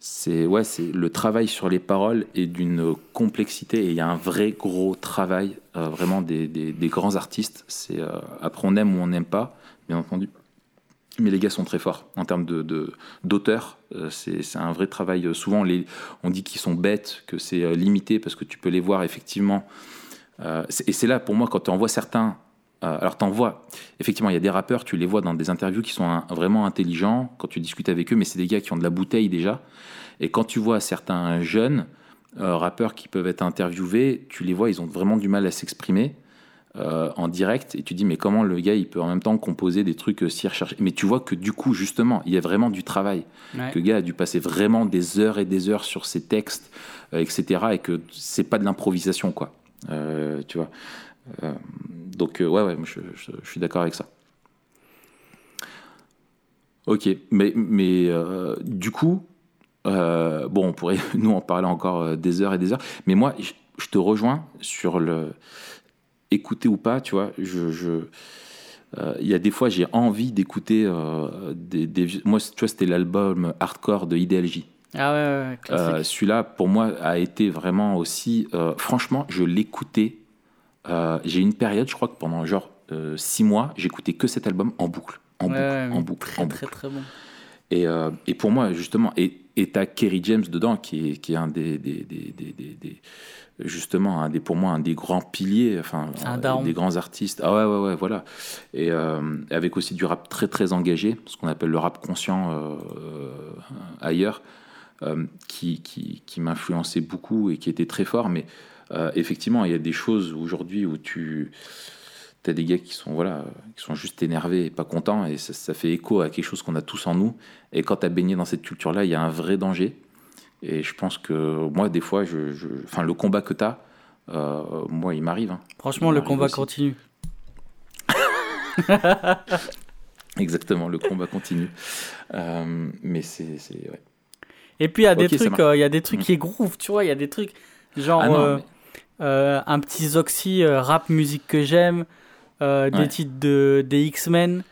c'est ouais, c'est le travail sur les paroles est d'une complexité et il y a un vrai gros travail euh, vraiment des, des, grands artistes. C'est euh, après on aime ou on n'aime pas, bien entendu. Mais les gars sont très forts en termes de. Euh, c'est, un vrai travail. Souvent les, on dit qu'ils sont bêtes, que c'est limité parce que tu peux les voir effectivement. et c'est là pour moi quand tu en vois certains alors t'en vois, effectivement, il y a des rappeurs, tu les vois dans des interviews qui sont vraiment intelligents quand tu discutes avec eux, mais c'est des gars qui ont de la bouteille déjà. Et quand tu vois certains jeunes euh, rappeurs qui peuvent être interviewés, tu les vois, ils ont vraiment du mal à s'exprimer euh, en direct, et tu dis mais comment le gars il peut en même temps composer des trucs euh, si recherchés Mais tu vois que du coup justement, il y a vraiment du travail, que le gars a dû passer vraiment des heures et des heures sur ses textes, etc. Et que c'est pas de l'improvisation quoi. tu vois. donc ouais ouais, je, je suis d'accord avec ça. Ok, mais, mais du coup, euh, bon, on pourrait nous en parler encore euh, des heures et des heures, mais moi, je, te rejoins sur le écouter ou pas, tu vois. Je, je euh, il y a des fois, j'ai envie d'écouter des, des, Moi, tu vois, c'était l'album hardcore de IDLJ. Ah ouais, ouais Celui-là, pour moi, a été vraiment aussi. franchement, je l'écoutais. j'ai une période, je crois que pendant genre six mois, j'écoutais que cet album en boucle, en boucle, en boucle, très, en boucle. Très très bon. Et, et pour moi, justement, et et t'as Kerry James dedans, qui est, qui est un des, des, des, des, justement, un des, pour moi, un des grands piliers, enfin, des grands artistes. Ah ouais, ouais, ouais, voilà. Et euh, avec aussi du rap très, très engagé, ce qu'on appelle le rap conscient euh, ailleurs, euh, qui, qui, qui m'influençait beaucoup et qui était très fort. Mais effectivement, il y a des choses aujourd'hui où tu t'as des gars qui sont voilà qui sont juste énervés et pas contents et ça, fait écho à quelque chose qu'on a tous en nous et quand t'as baigné dans cette culture là il y a un vrai danger et je pense que moi des fois je, enfin le combat que t'as euh, moi il m'arrive hein. franchement le combat continue exactement le combat continue euh, mais c'est ouais. et puis il y a des trucs euh, il y a des trucs mm. qui groove tu vois il y a des trucs genre ah un petit Zoxy rap musique que j'aime des titres de, des X-Men.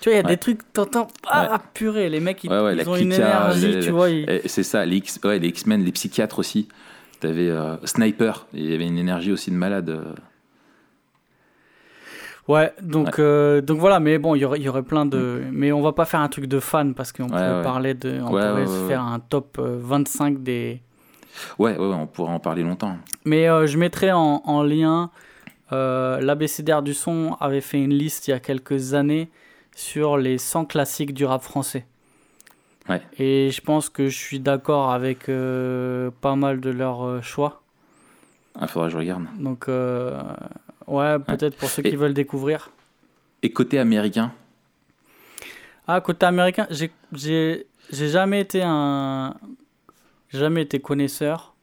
Tu vois, il y a des trucs, t'entends, ah purée, les mecs, ils, ils ont une énergie, tu vois. C'est ça, les X-Men, les, psychiatres aussi. T'avais euh, Sniper, il y avait une énergie aussi de malade. Euh. Ouais, donc, donc voilà, mais bon, il y aurait, y aurait plein de. Mm. Mais on va pas faire un truc de fan parce qu'on pourrait parler de. On pourrait faire un top 25 des. Ouais, ouais, on pourrait en parler longtemps. Mais je mettrai en, en lien euh, L'ABCDR du son avait fait une liste il y a quelques années sur les 100 classiques du rap français. Ouais. Et je pense que je suis d'accord avec euh, pas mal de leurs euh, choix. Il ah, faudra que je regarde. Donc, ouais, peut-être pour ceux qui veulent découvrir. Et côté américain? Ah, côté américain, j'ai jamais été un. Jamais été connaisseur.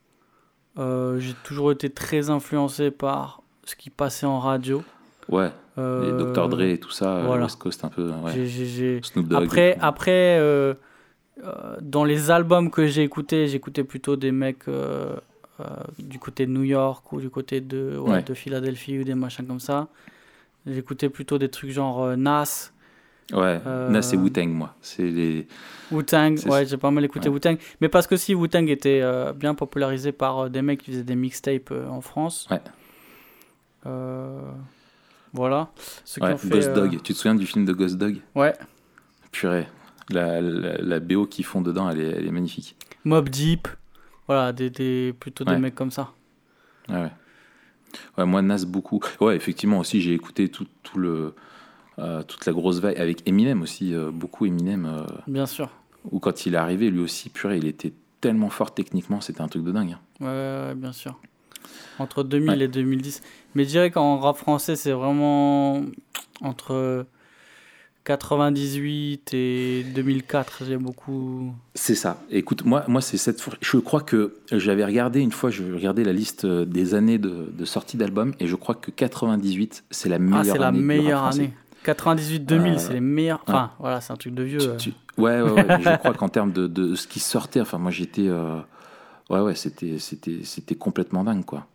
j'ai toujours été très influencé par ce qui passait en radio. Ouais. Euh, Les Dr. Dre et tout ça, euh, voilà. West Coast un peu. Ouais. j'ai- Snoop Dogg. Après, et après euh, euh, dans les albums que j'ai écoutés, j'écoutais plutôt des mecs euh, euh, du côté de New York ou du côté de, ouais, Ouais. de Philadelphie ou des machins comme ça. J'écoutais plutôt des trucs genre euh, Nas, Ouais, euh, là c'est Wu-Tang, moi. C'est les. Wu-Tang. Ouais, j'ai pas mal écouté Ouais. Wu-Tang. Mais parce que si Wu-Tang était euh, bien popularisé par euh, des mecs qui faisaient des mixtapes euh, en France. Ouais. Euh, voilà. Ceux qui Ouais, ont fait, Ghost euh, Dog. Tu te souviens du film de Ghost Dog? Ouais. Purée. La, la, la BO qu'ils font dedans, elle est, elle est magnifique. Mob Deep. Voilà, des, des- plutôt des mecs comme ça. Ouais, ouais. Moi, Nas, beaucoup. Ouais, effectivement, aussi, j'ai écouté tout, tout le, euh, toute la grosse vague avec Eminem aussi, euh, beaucoup Eminem. euh, Bien sûr. où quand il est arrivé, lui aussi, purée, il était tellement fort techniquement, c'était un truc de dingue. hein. Ouais, ouais, ouais, bien sûr. Entre 2000 Ouais. et 2010. Mais je dirais qu'en rap français, c'est vraiment entre 98 et 2004. J'ai beaucoup. C'est ça. Écoute, moi, moi c'est cette. Je crois que j'avais regardé une fois, je regardais la liste euh, des années de, de sortie d'albums, et je crois que 98, c'est la meilleure Ah, c'est la année. meilleure année. 98-2000, Euh, c'est les meilleurs. Enfin, voilà, c'est un truc de vieux. Tu- euh. tu- Ouais, ouais, ouais. je crois qu'en termes de, de ce qui sortait, enfin, moi j'étais. euh, Ouais, ouais, c'était, c'était, c'était complètement dingue, quoi.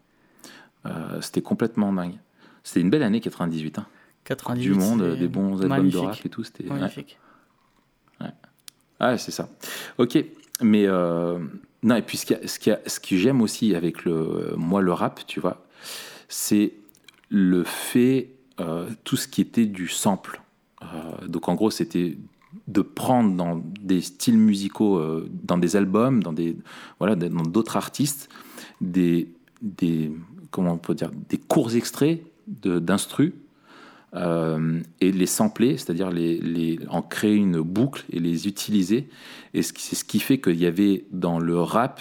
Euh, c'était complètement dingue. C'était une belle année 98, hein. 98. Du monde, des bons albums de rap et tout. C'était, ouais. Magnifique. Ah, c'est ça. Ok, mais euh, non. Et puis ce, a- ce, a- ce que j'aime aussi avec le moi le rap, tu vois, c'est le fait euh, tout ce qui était du sample. Donc en gros, c'était de prendre dans des styles musicaux, dans des albums, dans des voilà, dans d'autres artistes, des des comment on peut dire des courts extraits d'instru euh, et les sampler, c'est-à-dire les, en créer une boucle et les utiliser. Et c'est ce qui fait qu'il y avait dans le rap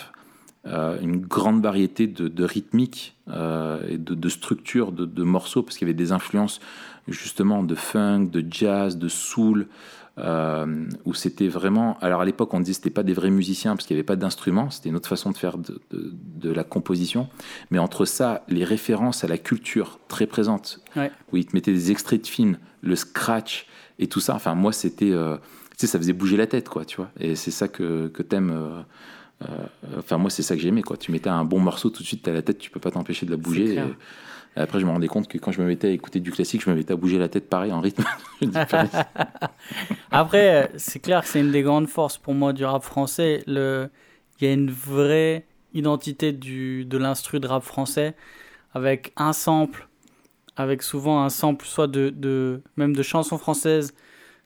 euh, une grande variété de, rythmiques euh, et de, de structures de, de morceaux, parce qu'il y avait des influences justement de funk, de jazz, de soul, euh, où c'était vraiment. Alors à l'époque, on disait que c'était pas des vrais musiciens parce qu'il n'y avait pas d'instruments, c'était une autre façon de faire de, de- de la composition. Mais entre ça, les références à la culture très présentes, Ouais. où ils te mettaient des extraits de films, le scratch et tout ça. Enfin, moi, c'était. euh, tu sais, ça faisait bouger la tête, quoi, tu vois. Et c'est ça que, que t'aimes. euh, euh, Enfin, moi, c'est ça que j'aimais, quoi. Tu mettais un bon morceau tout de suite, t'as la tête, tu peux pas t'empêcher de la bouger. Après, je me rendais compte que quand je me mettais à écouter du classique, je me mettais à bouger la tête pareil en rythme. Après, euh, c'est clair que c'est une des grandes forces pour moi du rap français. Le... Il y a une vraie identité du... de l'instru de rap français avec un sample, avec souvent un sample soit de, de... même de chansons françaises,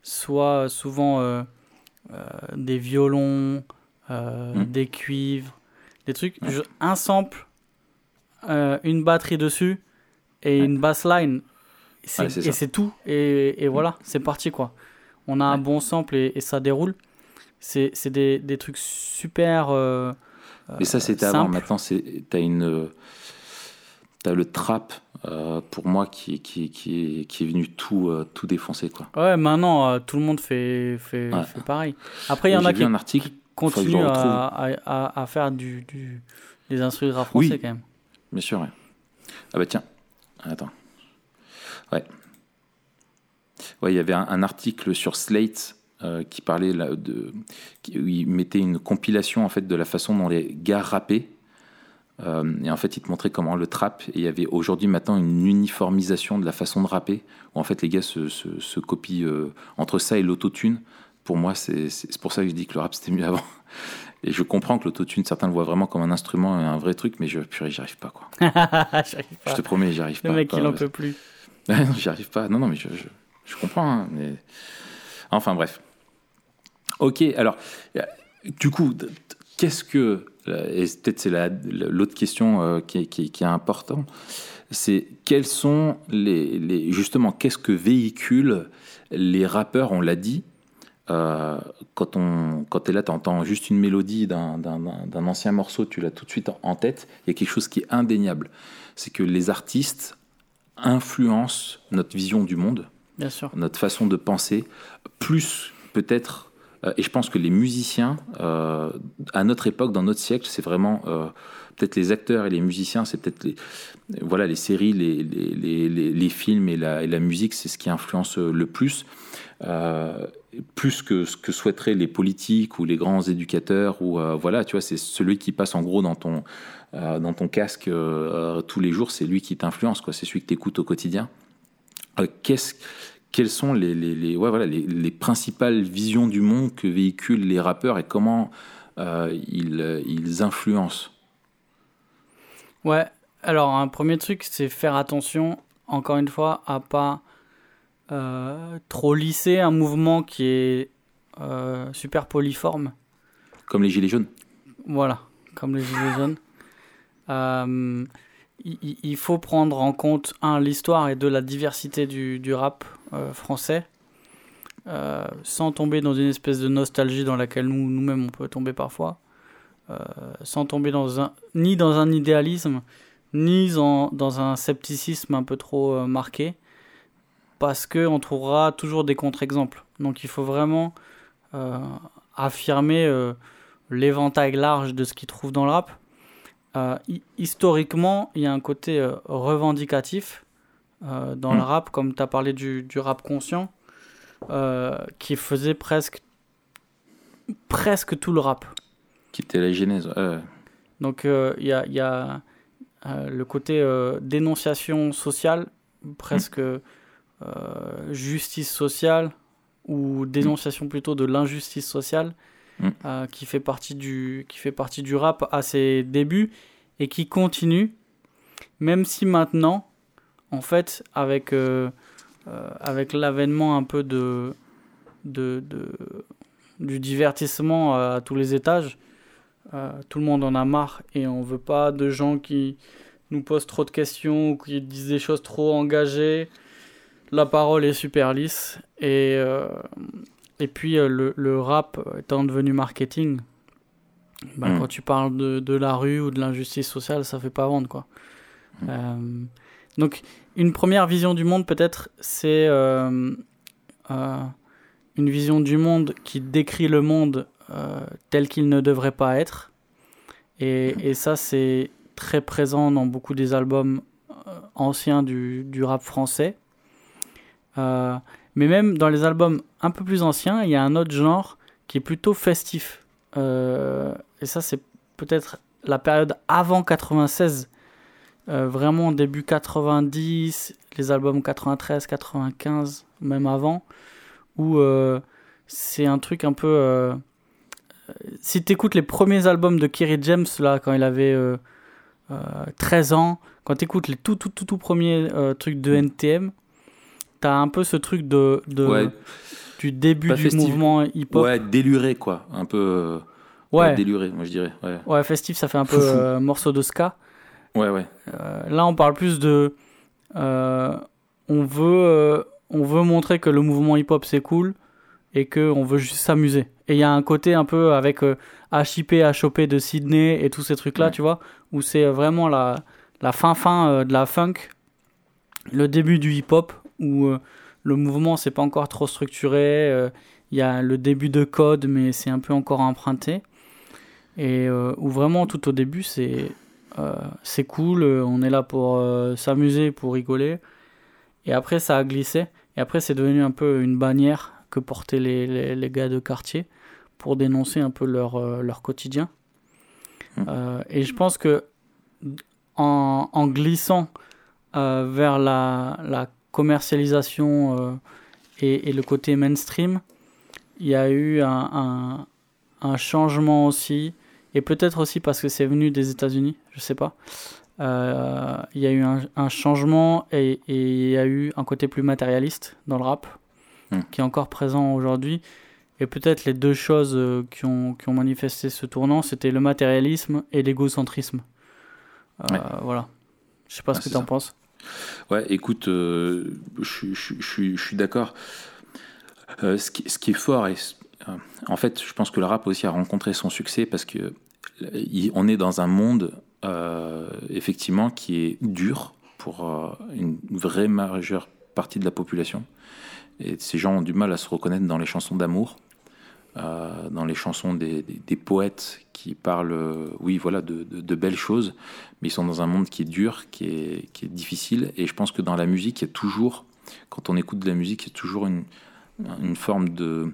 soit souvent euh, euh, des violons, euh, Mm. des cuivres, des trucs. Un sample, euh, une batterie dessus et Ouais. une bassline. Ouais, et c'est tout. Et, et voilà, c'est parti quoi. On a un bon sample et, et ça déroule. C'est des, des trucs super. euh, Mais ça, c'était avant. Maintenant, t'as une, euh, t'as le trap euh, pour moi qui, qui, qui, est, qui est venu tout, euh, tout défoncer, quoi. Ouais, maintenant euh, tout le monde fait, fait, Ouais. fait pareil. Après, il y en a qui un article. je continuent à, à, faire du, du, des instruments de rap Oui. français quand même. Bien sûr, ouais. Ah bah tiens, attends. Ouais. Ouais, il y avait un, article sur Slate euh, qui parlait de, qui, où il mettait une compilation en fait de la façon dont les gars rappaient. Euh, et en fait, il te montrait comment le trap. Et il y avait aujourd'hui maintenant une uniformisation de la façon de rapper, où en fait les gars se, se, copient euh, entre ça et l'autotune. Pour moi, c'est pour ça que je dis que le rap c'était mieux avant. Et je comprends que l'autotune, certains le voient vraiment comme un instrument un vrai truc, mais je, purée, j'y arrive pas quoi. Je te promets, j'y arrive pas. Le mec, pas- il en peut plus. Non, j'y arrive pas. Non, non, mais je, je, je comprends. hein, mais... Enfin, bref. Ok, alors, du coup, qu'est-ce que. Et peut-être c'est la- l'autre question euh, qui est importante. C'est quels sont les. les justement, qu'est-ce que véhiculent les rappeurs On l'a dit. Euh, quand on, quand tu es là, tu entends juste une mélodie d'un- d'un d'un ancien morceau, tu l'as tout de suite en- tête. Il y a quelque chose qui est indéniable. C'est que les artistes influencent notre vision du monde, Bien sûr. notre façon de penser, plus peut-être et je pense que les musiciens, à notre époque, dans notre siècle, c'est vraiment peut-être les acteurs et les musiciens, c'est peut-être les, voilà, les séries, les, films et la, musique, c'est ce qui influence le plus. Euh, plus que ce que souhaiteraient les politiques ou les grands éducateurs ou euh, voilà tu vois c'est celui qui passe en gros dans ton euh, dans ton casque tous les jours c'est lui qui t'influence quoi. C'est celui que tu écoutes au quotidien. Qu'est-ce quelles sont les, voilà, les, les, principales visions du monde que véhiculent les rappeurs et comment ils influencent? Ouais, alors un premier truc, c'est faire attention, encore une fois, à pas euh, trop lisser un mouvement qui est euh, super polyforme. Comme les Gilets jaunes Voilà, comme les Gilets jaunes. Euh, il, faut prendre en compte, un, l'histoire et deux, la diversité du, du rap français. sans tomber dans une espèce de nostalgie dans laquelle nous, nous-mêmes on peut tomber parfois. Sans tomber dans un, ni dans un idéalisme, ni en, dans un scepticisme un peu trop marqué parce qu'on trouvera toujours des contre-exemples. Donc il faut vraiment euh, affirmer euh, l'éventail large de ce qu'il trouve dans le rap. Euh, historiquement, il y a un côté revendicatif dans le mm. rap, comme tu as parlé du, rap conscient, qui faisait presque, presque tout le rap. Qui était la genèse. Donc il y a, y a le côté dénonciation sociale, presque... Euh, justice sociale ou dénonciation plutôt de l'injustice sociale mm. euh, qui, fait partie du, qui fait partie du rap à ses débuts et qui continue, même si maintenant, en fait, avec, euh, avec l'avènement un peu de, de, de, du divertissement à tous les étages, tout le monde en a marre et on veut pas de gens qui nous posent trop de questions ou qui disent des choses trop engagées la parole est super lisse. Et, euh, et puis euh, le, le, rap étant devenu marketing, bah, hmm. quand tu parles de, de, la rue ou de l'injustice sociale, ça fait pas vendre quoi. Hmm. Euh, donc une première vision du monde peut-être c'est une vision du monde qui décrit le monde tel qu'il ne devrait pas être. Et, et ça c'est très présent dans beaucoup des albums anciens du, du rap français. Euh, mais même dans les albums un peu plus anciens, il y a un autre genre qui est plutôt festif. Euh, et ça, c'est peut-être la période avant 96, euh, vraiment début 90, les albums 93, 95, même avant, où c'est un truc un peu. Si tu écoutes les premiers albums de Kerry James, là, quand il avait 13 ans, quand tu écoutes les tout, tout, tout, tout premiers trucs de NTM, t'as un peu ce truc de, de du début du mouvement hip-hop. Ouais, déluré quoi, un peu. Euh, ouais. déluré, moi je dirais. Ouais, ouais festif, ça fait un peu euh, morceau de ska. Ouais, ouais. Euh, là, on parle plus de. on veut, on veut montrer que le mouvement hip-hop c'est cool et que on veut juste s'amuser. Et il y a un côté un peu avec HIP, HOP de Sydney et tous ces trucs là, tu vois, où c'est vraiment la la fin fin de la funk, le début du hip-hop où euh, le mouvement c'est pas encore trop structuré. Euh, il y a le début de code, mais c'est un peu encore emprunté. Et euh, où vraiment tout au début c'est c'est cool, on est là pour s'amuser, pour rigoler. Et après ça a glissé. Et après c'est devenu un peu une bannière que portaient les, les, les gars de quartier pour dénoncer un peu leur, leur quotidien. Mmh. et je pense que en, en glissant vers la, la commercialisation euh, et, le côté mainstream, il y a eu un, un, changement aussi, et peut-être aussi parce que c'est venu des États-Unis, je sais pas. Euh, il y a eu un, changement et, il y a eu un côté plus matérialiste dans le rap hmm. qui est encore présent aujourd'hui. Et peut-être les deux choses euh, qui ont, qui ont manifesté ce tournant, c'était le matérialisme et l'égocentrisme. Voilà. Je sais pas ce que tu en penses. Ouais, écoute, euh, je, suis d'accord. Euh, ce, qui, est fort, et, euh, en fait, je pense que le rap aussi a rencontré son succès parce que on est dans un monde effectivement qui est dur pour une vraie majeure partie de la population. Et ces gens ont du mal à se reconnaître dans les chansons d'amour. dans les chansons des, des, poètes qui parlent, oui, voilà, de, de, belles choses, mais ils sont dans un monde qui est dur, qui est, qui est difficile. Et je pense que dans la musique, il y a toujours, quand on écoute de la musique, il y a toujours une, une forme de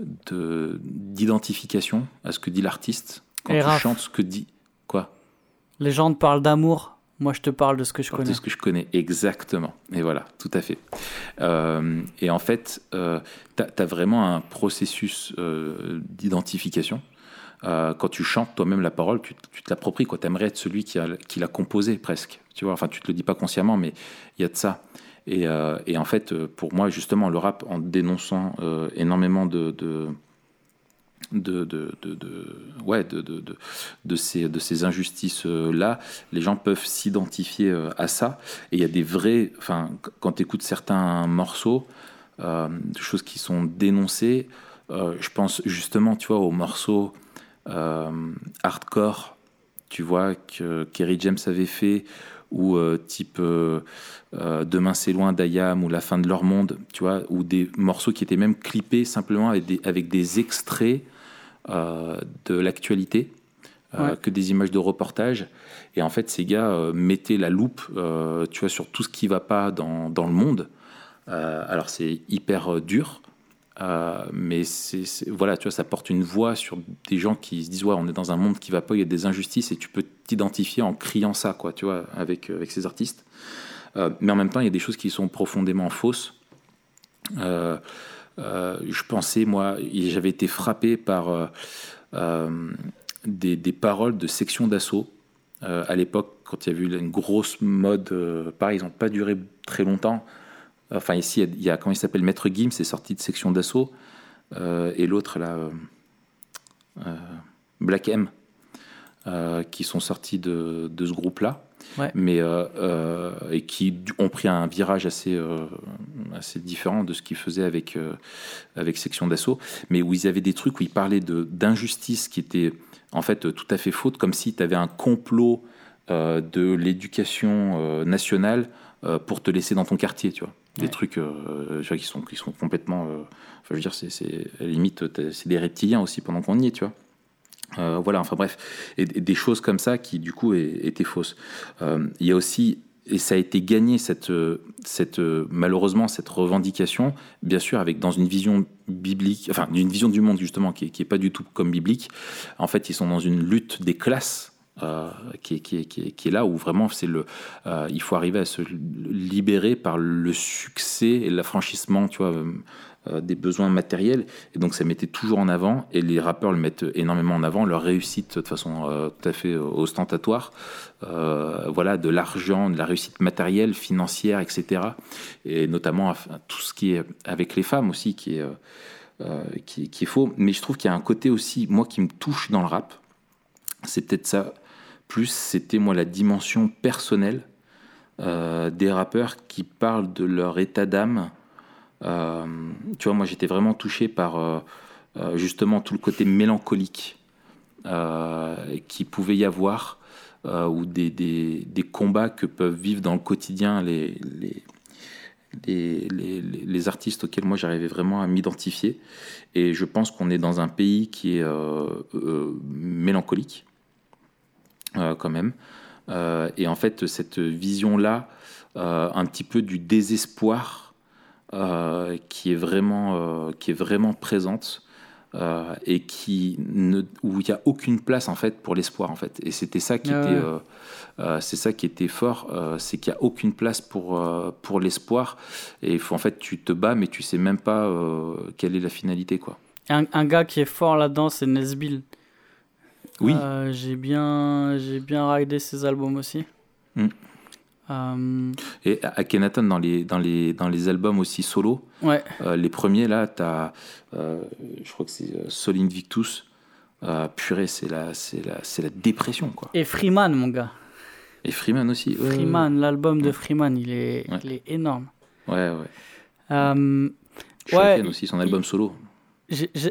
d'identification à ce que dit l'artiste quand tu chantes ce que dit quoi? Les gens te parlent d'amour. Moi, je te parle de ce que je connais. De ce que je connais, exactement. Et voilà, tout à fait. Euh, et en fait, euh, tu as, vraiment un processus euh, d'identification. quand tu chantes toi-même la parole, tu, tu te l'appropries. Tu aimerais être celui qui l'a composé presque. Tu vois, enfin, tu te le dis pas consciemment, mais il y a de ça. Et, et, en fait, pour moi, justement, le rap, en dénonçant énormément de, de de, de, de, de, de, de, ces, de ces injustices-là, les gens peuvent s'identifier euh, à ça. Et il y a des vrais. Enfin, quand tu écoutes certains morceaux, euh, choses qui sont dénoncées, euh, je pense justement, tu vois, aux morceaux hardcore, tu vois, que Kerry James avait fait, ou type Demain c'est loin d'Ayam ou La fin de leur monde, tu vois, ou des morceaux qui étaient même clippés simplement avec des, avec des extraits euh, de l'actualité. Euh, que des images de reportage. Et en fait, ces gars euh, mettaient la loupe, tu vois, sur tout ce qui va pas dans, dans le monde. alors c'est hyper dur, mais c'est voilà, tu vois, ça porte une voix sur des gens qui se disent ouais, on est dans un monde qui va pas, il y a des injustices, et tu peux t'identifier en criant ça, quoi, tu vois, avec avec ces artistes. mais en même temps, il y a des choses qui sont profondément fausses. Euh, je pensais, moi, j'avais été frappé par euh, euh, des, paroles de section d'assaut. à l'époque, quand il y a eu une grosse mode, pareil, ils n'ont pas duré très longtemps. Enfin, ici, il y a, comment il s'appelle Maître Gim, c'est sorti de section d'assaut. et l'autre, là, Black M, qui sont sortis de, de ce groupe-là mais euh, euh, et qui ont pris un virage assez euh, assez différent de ce qu'ils faisaient avec avec section d'assaut, mais où ils avaient des trucs où ils parlaient d'injustice qui étaient en fait tout à fait faute, comme si tu avais un complot de l'éducation nationale pour te laisser dans ton quartier, tu vois. Des trucs qui sont qui sont complètement, enfin, je veux dire, c'est limite c'est des reptiliens aussi pendant qu'on y est, tu vois. Euh, voilà, enfin bref, et, des choses comme ça qui du coup étaient fausses. Euh, il y a aussi, et ça a été gagné cette, cette malheureusement cette revendication, bien sûr avec dans une vision biblique, enfin d'une vision du monde justement qui, qui est pas du tout comme biblique. En fait, ils sont dans une lutte des classes. Euh, qui, est, là où vraiment c'est le il faut arriver à se libérer par le succès et l'affranchissement tu vois euh, des besoins matériels. Et donc ça mettait toujours en avant, et les rappeurs le mettent énormément en avant, leur réussite de façon euh, tout à fait ostentatoire. Euh, voilà, de l'argent, de la réussite matérielle, financière, etc. Et notamment tout ce qui est avec les femmes aussi, qui est, qui, est faux. Mais je trouve qu'il y a un côté aussi, moi, qui me touche dans le rap. C'est peut-être ça. Plus, c'était moi la dimension personnelle des rappeurs qui parlent de leur état d'âme euh, tu vois, moi j'étais vraiment touché par euh, euh, justement tout le côté mélancolique qui pouvait y avoir, ou des, combats que peuvent vivre dans le quotidien les, les, artistes auxquels moi j'arrivais vraiment à m'identifier. Et je pense qu'on est dans un pays qui est mélancolique, quand même. et en fait, cette vision-là, un petit peu du désespoir euh, qui est vraiment euh, qui est vraiment présente euh, et qui ne, où il n'y a aucune place en fait pour l'espoir en fait. Et c'était ça qui ah était c'est ça qui était fort c'est qu'il n'y a aucune place pour pour l'espoir. Et faut en fait tu te bats mais tu sais même pas quelle est la finalité quoi. Un, un gars qui est fort là-dedans c'est Nesbill oui j'ai bien j'ai bien raidé ses albums aussi mm. Euh, Et Akhenaton, dans les, dans, les, dans les albums aussi solo, ouais. Euh, les premiers là, tu as, euh, je crois que c'est Sol Invictus. purée, c'est la, c'est, la, c'est la dépression. Quoi. Et Freeman, mon gars. Et Freeman aussi. Freeman, l'album de Freeman, il est, il est énorme. Ouais, ouais. Euh, Shuriken aussi, son album solo.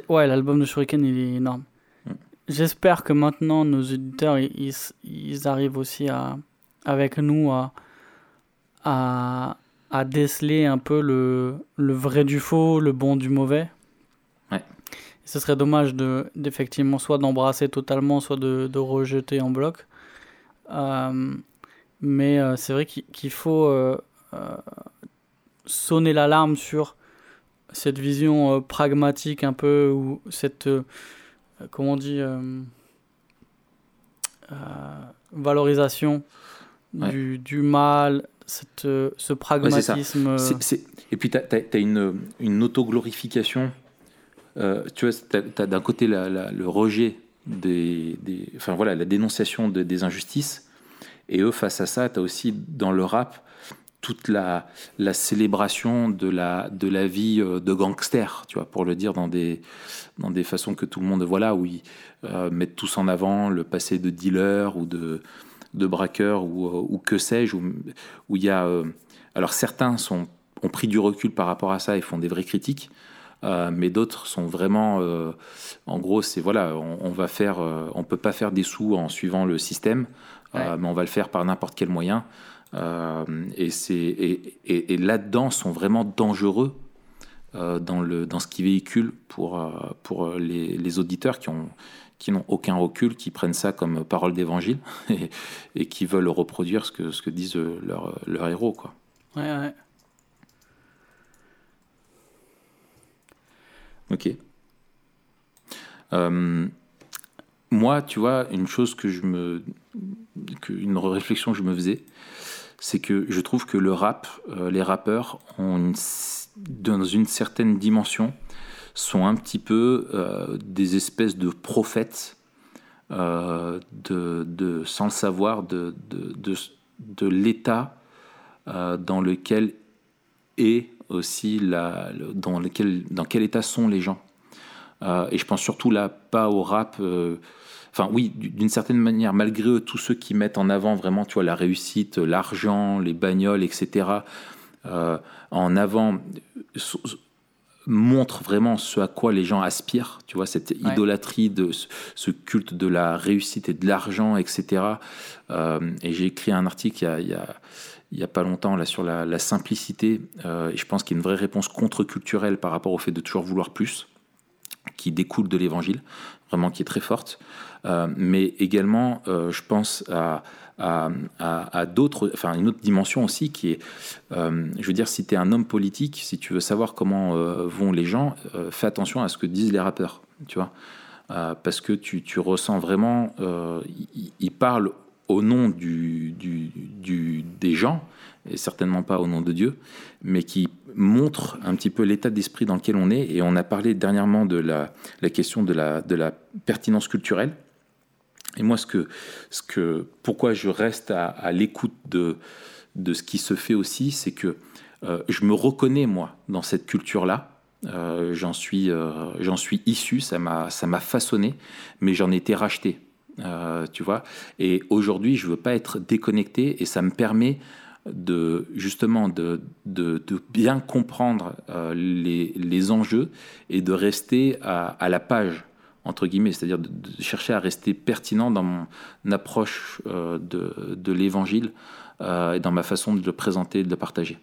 ouais, l'album de Shuriken, il est énorme. J'espère que maintenant, nos auditeurs, ils, ils arrivent aussi à, avec nous à, à, à déceler un peu le, le, vrai du faux, le bon du mauvais. Ouais. ce serait dommage de, d'effectivement soit d'embrasser totalement, soit de, de rejeter en bloc. Euh, mais euh, c'est vrai qu'il, faut euh, sonner l'alarme sur cette vision pragmatique un peu, ou cette, comment on dit, valorisation du, du, mal, cette, ce pragmatisme. Et puis tu as, une, une autoglorification euh, tu vois, tu as, d'un côté le rejet des, Enfin voilà, la dénonciation des injustices. Et eux, face à ça, tu as aussi dans le rap toute la, la célébration de la, de la vie euh, de gangster, tu vois, pour le dire dans des, dans des façons que tout le monde voit là, où ils euh, mettent tous en avant le passé de dealer ou de, de braqueur ou, ou que sais-je, où il y a. alors certains sont, ont pris du recul par rapport à ça et font des vraies critiques. Euh, mais d'autres sont vraiment, euh, en gros, c'est voilà, on, va faire, euh, on peut pas faire des sous en suivant le système, mais on va le faire par n'importe quel moyen. Et c'est et, là-dedans sont vraiment dangereux dans le dans ce qu'ils véhiculent pour pour les, auditeurs qui ont qui n'ont aucun recul, qui prennent ça comme parole d'évangile et, qui veulent reproduire ce que, ce que disent leurs leur héros. Quoi. Ouais, ouais. Ok. Euh, moi, tu vois, une chose que je me. une réflexion que je me faisais, c'est que je trouve que le rap, euh, les rappeurs, dans une certaine dimension, sont un petit peu euh, des espèces de prophètes, de, sans le savoir, de, de, l'état dans lequel est aussi la, dans, lequel, dans quel état sont les gens. Euh, et je pense surtout là, pas au rap. Euh, enfin, oui, d'une certaine manière, malgré eux, tous ceux qui mettent en avant vraiment, tu vois, la réussite, l'argent, les bagnoles, etc., euh, en avant, montrent vraiment ce à quoi les gens aspirent, tu vois, cette idolâtrie de ce culte de la réussite et de l'argent, etc. et j'ai écrit un article il y a il n'y a pas longtemps là sur la, simplicité. Euh, et je pense qu'il y a une vraie réponse contre-culturelle par rapport au fait de toujours vouloir plus, qui découle de l'évangile, vraiment qui est très forte. Euh, mais également, euh, je pense à, à, d'autres, enfin une autre dimension aussi qui est, je veux dire, si tu es un homme politique, si tu veux savoir comment vont les gens, fais attention à ce que disent les rappeurs, tu vois. parce que tu, tu ressens vraiment, ils parlent au nom du, du, des gens, et certainement pas au nom de Dieu, mais qui montre un petit peu l'état d'esprit dans lequel on est. Et on a parlé dernièrement de la, question de la, pertinence culturelle. Et moi, ce que, ce que, pourquoi je reste à, l'écoute de, de ce qui se fait aussi, c'est que euh, je me reconnais, moi, dans cette culture-là. Euh, j'en suis, euh, suis issu, ça m'a façonné, mais j'en ai été racheté. Tu vois. Et aujourd'hui, je veux pas être déconnecté et ça me permet de justement de, de, bien comprendre euh, les, les, enjeux et de rester à, la page entre guillemets, c'est-à-dire de, chercher à rester pertinent dans mon approche euh, de, de l'évangile et dans ma façon de le présenter et de le partager.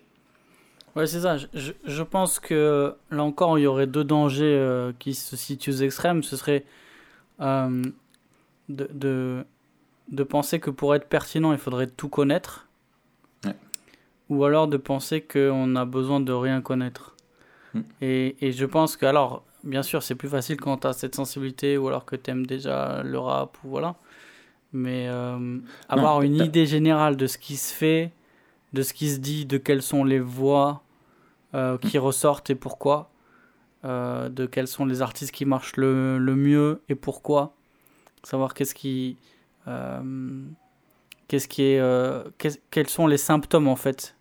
Ouais, c'est ça. Je, je, pense que là encore, il y aurait deux dangers qui se situent aux extrêmes. Ce serait de, de, penser que pour être pertinent, il faudrait tout connaître. Ou alors de penser qu'on a besoin de rien connaître. Mm. Et, et, je pense que, alors, bien sûr, c'est plus facile quand tu as cette sensibilité ou alors que tu aimes déjà le rap ou voilà. Mais euh, avoir une idée générale de ce qui se fait, de ce qui se dit, de quelles sont les voix euh, qui mm. ressortent et pourquoi, euh, de quels sont les artistes qui marchent le, le mieux et pourquoi savoir qu'est-ce qui, qu'est-ce qui est, quels sont les symptômes en fait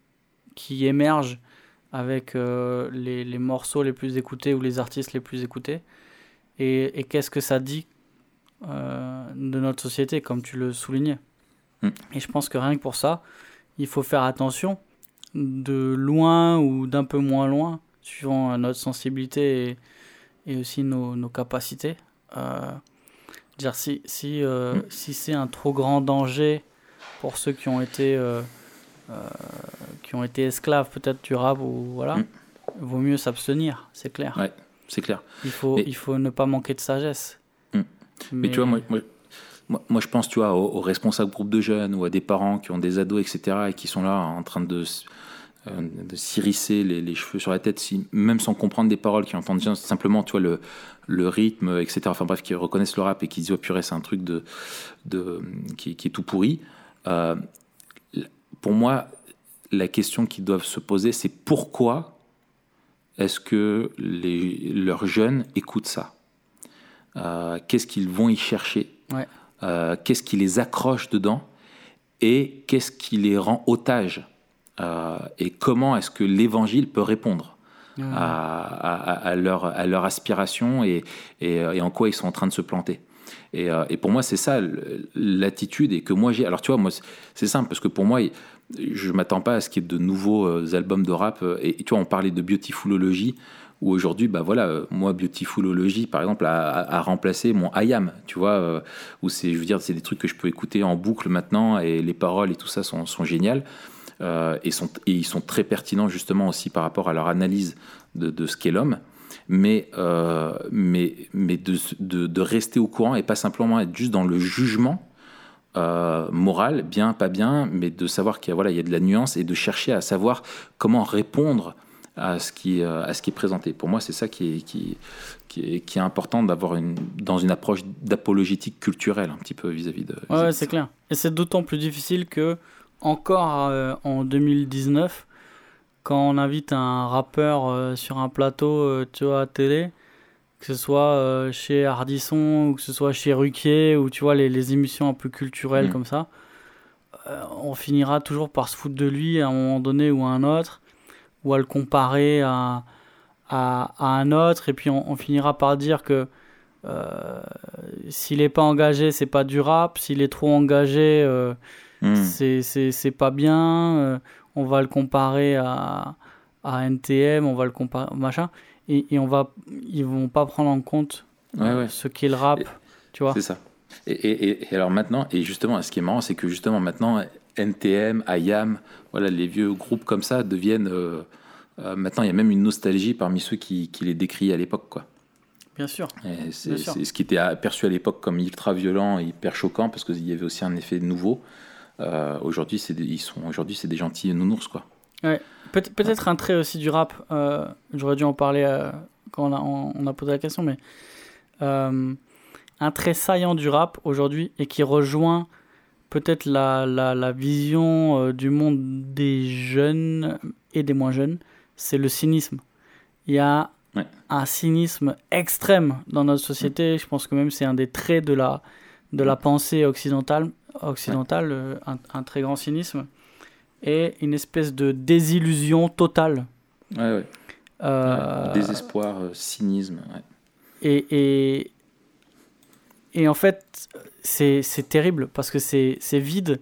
qui émergent avec euh, les, les, morceaux les plus écoutés ou les artistes les plus écoutés, et, et qu'est-ce que ça dit de notre société, comme tu le soulignais. Hmm. Et je pense que rien que pour ça, il faut faire attention de loin ou d'un peu moins loin, suivant notre sensibilité et, et aussi nos, nos capacités. Euh, Dire si si euh, mm. si c'est un trop grand danger pour ceux qui ont été euh, euh, qui ont été esclaves peut-être du rap ou voilà, mm. vaut mieux s'abstenir, c'est clair. c'est clair. Il faut, il faut ne pas manquer de sagesse. Hmm. Mais... tu vois, moi, moi, moi, je pense tu vois, aux, responsables groupes de jeunes ou à des parents qui ont des ados, etc., et qui sont là en train de, euh, de s'irisser les, les, cheveux sur la tête, si, même sans comprendre des paroles, qui entendent simplement tu vois, le, le rythme, etc. Enfin bref, qui reconnaissent le rap et qui disent oh, purée, c'est un truc de, de, qui, qui est tout pourri. Euh, pour moi, la question qu'ils doivent se poser, c'est pourquoi est-ce que les, leurs jeunes écoutent ça? Euh, Qu'est-ce qu'ils vont y chercher? Euh, Qu'est-ce qui les accroche dedans? Et qu'est-ce qui les rend otages? Euh, Et comment est-ce que l'évangile peut répondre à, leur, à leur aspiration et, et, en quoi ils sont en train de se planter? Et, et pour moi, c'est ça l'attitude et que moi j'ai. Alors tu vois, moi c'est simple parce que pour moi, je m'attends pas à ce qu'il y ait de nouveaux euh, albums de rap. Euh, et, tu vois, on parlait de Beautifulology, où aujourd'hui, bah voilà, euh, moi, Beautifulology, par exemple, a, remplacé mon IAM, tu vois, où c'est, je veux dire, c'est des trucs que je peux écouter en boucle maintenant, et les paroles et tout ça sont, géniales. et, et ils sont très pertinents justement aussi par rapport à leur analyse de ce qu'est l'homme. Mais, mais, mais de, de, de, rester au courant et pas simplement être juste dans le jugement euh, morale, bien, pas bien, mais de savoir qu'il y, a, voilà, il y a de la nuance et de chercher à savoir comment répondre à ce qui, euh, à ce qui est présenté. Pour moi, c'est ça qui est, qui, qui est, qui est important d'avoir une, dans une approche d'apologétique culturelle, un petit peu vis-à-vis de. ouais, c'est clair. Et c'est d'autant plus difficile que, encore euh, en 2019, quand on invite un rappeur sur un plateau, tu vois, à télé, que ce soit euh, chez Hardisson ou que ce soit chez Ruquier ou tu vois les, les émissions un peu culturelles mm. comme ça, euh, on finira toujours par se foutre de lui à un moment donné ou à un autre, ou à le comparer à, à, un autre, et puis on, finira par dire que euh, s'il n'est pas engagé, c'est pas du rap, s'il est trop engagé, mm. c'est pas bien, on va le comparer à, à NTM, on va le comparer, machin et, et, on va, ils vont pas prendre en compte ce qu'est le rap, tu vois. C'est ça. Et, alors maintenant, et justement, ce qui est marrant, c'est que justement maintenant, NTM, IAM, voilà, les vieux groupes comme ça deviennent. Euh, euh, maintenant, il y a même une nostalgie parmi ceux qui, qui les décriaient à l'époque, quoi. Bien sûr. C'est ce qui était perçu à l'époque comme ultra violent et hyper choquant parce qu'il y avait aussi un effet nouveau. Euh, aujourd'hui, c'est ils sont aujourd'hui c'est des gentils nounours, quoi. Ouais. Peut-être un trait aussi du rap, euh, j'aurais dû en parler euh, quand on a, on, a, posé la question, mais un trait saillant du rap aujourd'hui et qui rejoint peut-être la, la, la, vision du monde des jeunes et des moins jeunes, c'est le cynisme. Il y a un cynisme extrême dans notre société, je pense que même c'est un des traits de la, de la pensée occidentale, occidentale un, un très grand cynisme et une espèce de désillusion totale. Ouais, ouais. Euh, désespoir, euh, cynisme. Et, et, et, en fait, c'est terrible parce que c'est vide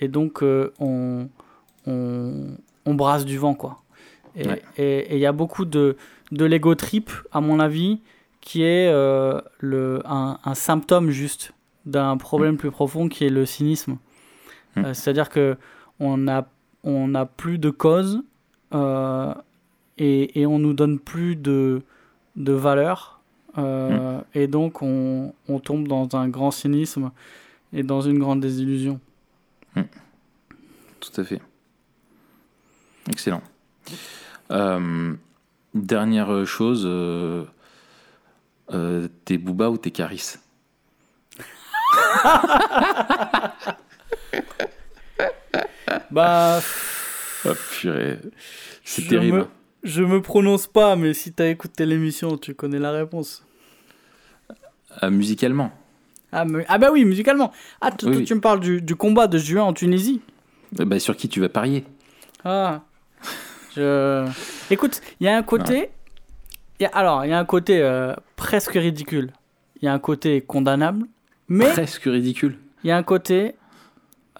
et donc euh, on, on, on, brasse du vent, quoi. Et il y a beaucoup de, de l'ego trip, à mon avis, qui est le, un, un, symptôme juste d'un problème plus profond qui est le cynisme. Mm. C'est-à-dire que on n'a on a plus de cause euh, et, et, on nous donne plus de, de valeur. Euh, hmm. Et donc on, on, tombe dans un grand cynisme et dans une grande désillusion. Hmm. Tout à fait. Excellent. Euh, dernière chose, t'es Booba ou t'es Caris Bah. Oh, C'est terrible. je me prononce pas, mais si t'as écouté l'émission, tu connais la réponse. Euh, musicalement. Ah, ah, bah oui, musicalement. Ah, tu me parles du, du, combat de juin en Tunisie euh, bah, Sur qui tu vas parier Ah. Je... Écoute, il y a un côté. Y a, alors, il y a un côté euh, presque ridicule. Il y a un côté condamnable. Mais. Presque ridicule. Il y a un côté.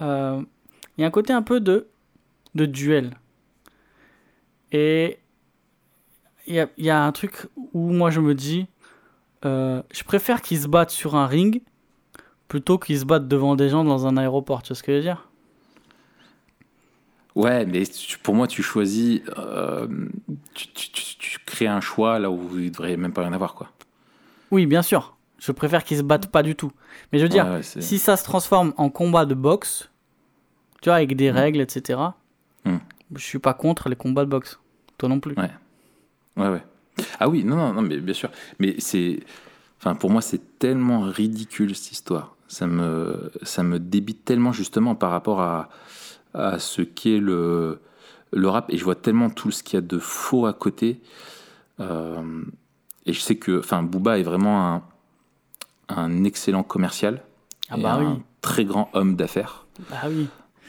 Euh, il y a un côté un peu de, de duel. Et il y a, y a, un truc où moi je me dis, euh, je préfère qu'ils se battent sur un ring plutôt qu'ils se battent devant des gens dans un aéroport. Tu vois ce que je veux dire? Ouais, mais tu- pour moi, tu choisis. euh, tu, tu- tu- crées un choix là où il ne devrait même pas rien avoir, quoi. Oui, bien sûr. Je préfère qu'ils se battent pas du tout. Mais je veux dire, Ouais, si ça se transforme en combat de boxe, tu vois, avec des règles, etc., Mm. je suis pas contre les combats de boxe. Toi non plus. Ouais. Ouais, ouais. Ah oui, non, non, non, mais bien sûr. Mais c'est. Enfin, pour moi, c'est tellement ridicule cette histoire. Ça me, ça me débite tellement justement par rapport à, à ce qu'est le, le rap. Et je vois tellement tout ce qu'il y a de faux à côté. Euh, et je sais que. Enfin, Booba est vraiment un, un excellent commercial. Ah et bah un très grand homme d'affaires. Bah oui.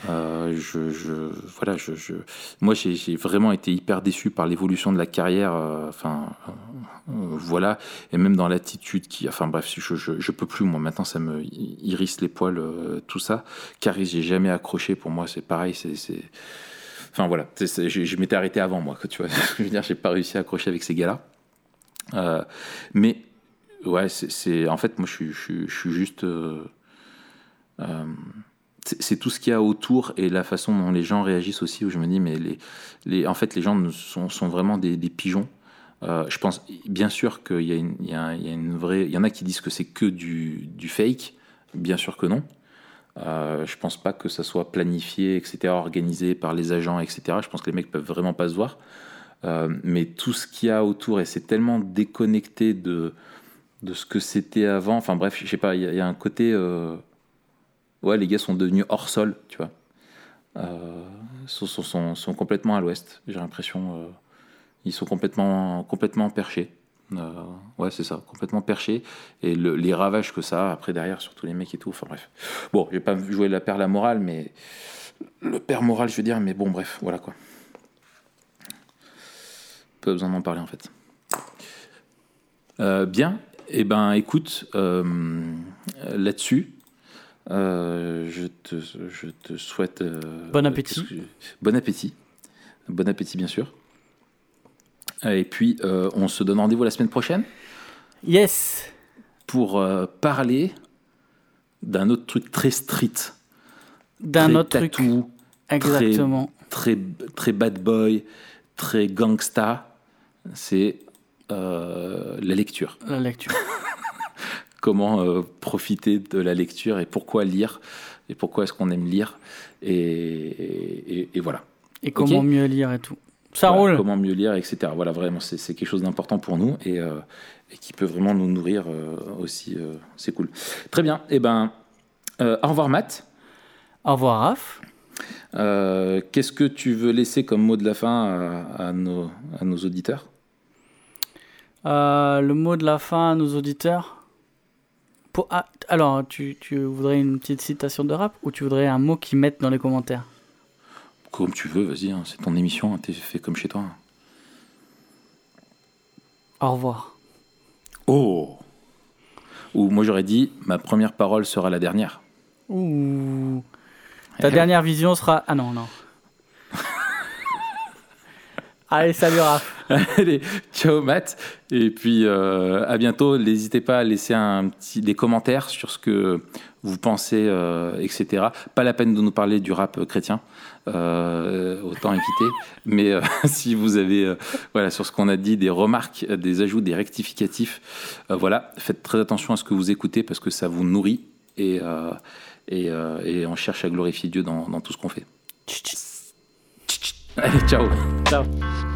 Euh, je, je, voilà, je, je- moi, j'ai vraiment été hyper déçu par l'évolution de la carrière. euh, Enfin, euh, voilà, et même dans l'attitude qui, enfin bref, je, je, je peux plus. Moi, maintenant, ça me irrisse les poils, tout ça. Caris, j'ai jamais accroché. Pour moi, c'est pareil. C'est, enfin voilà, je, je m'étais arrêté avant moi. quoi, Tu vois, je veux dire, j'ai pas réussi à accrocher avec ces gars-là. Mais ouais, c'est, en fait, moi, je suis, je juste. euh, euh, c'est tout ce qu'il y a autour et la façon dont les gens réagissent aussi où je me dis mais les, les en fait les gens sont, sont vraiment des, pigeons. Euh, je pense bien sûr qu'il y y y a une vraie il y en a qui disent que c'est que du, du fake. Bien sûr que non. Je pense pas que ça soit planifié etc organisé par les agents etc je pense que les mecs peuvent vraiment pas se voir. Mais tout ce qu'il y a autour et c'est tellement déconnecté de de ce que c'était avant enfin bref je sais pas il y, a- un côté euh, ouais, les gars sont devenus hors sol, tu vois. Euh, sont, sont, sont, complètement à l'ouest, j'ai l'impression. euh, ils sont complètement, complètement perchés. Euh, ouais, c'est ça, complètement perchés. Et le- les ravages que ça a après derrière, surtout les mecs et tout. Enfin bref. Bon, je vais pas jouer la père la morale, mais le père moral, je veux dire, mais bon, bref, voilà quoi. Pas besoin d'en parler en fait. Bien, et ben écoute, euh, là-dessus, euh, je, te, je te souhaite. euh, Bon appétit. que- Bon appétit. Bon appétit, bien sûr. Et puis, on se donne rendez-vous la semaine prochaine Yes. pour parler d'un autre truc très street. D'un très autre truc. Exactement. Très, très bad boy, très gangsta. C'est euh, la lecture. La lecture. comment euh, profiter de la lecture et pourquoi lire et pourquoi est-ce qu'on aime lire et, et- et voilà. Et comment mieux lire et tout. Ça Voilà, roule. Comment mieux lire, etc. Voilà, vraiment, c'est quelque chose d'important pour nous et, euh, et qui peut vraiment nous nourrir aussi. c'est cool. Très bien. Et ben, au revoir, Matt. Au revoir, Raph. Qu'est-ce que tu veux laisser comme mot de la fin à, à nos, à nos auditeurs? Euh, le mot de la fin à nos auditeurs. Pour- ah, alors, tu, tu voudrais une petite citation de rap ou tu voudrais un mot qu'ils mettent dans les commentaires Comme tu veux, vas-y, hein, c'est ton émission, hein, t'es fait comme chez toi. Au revoir. Oh Ou moi j'aurais dit, ma première parole sera la dernière. Ouh. Ta Eh dernière vision sera. Ah non, non. Allez, salut Raph. Allez, ciao Matt. Et puis euh, à bientôt. N'hésitez pas à laisser un petit, des commentaires sur ce que vous pensez, euh, etc. Pas la peine de nous parler du rap chrétien. Euh, autant éviter. Mais si vous avez, voilà, sur ce qu'on a dit, des remarques, des ajouts, des rectificatifs, voilà, faites très attention à ce que vous écoutez parce que ça vous nourrit et, et, et on cherche à glorifier Dieu dans, dans tout ce qu'on fait. Allez, ciao. Ciao.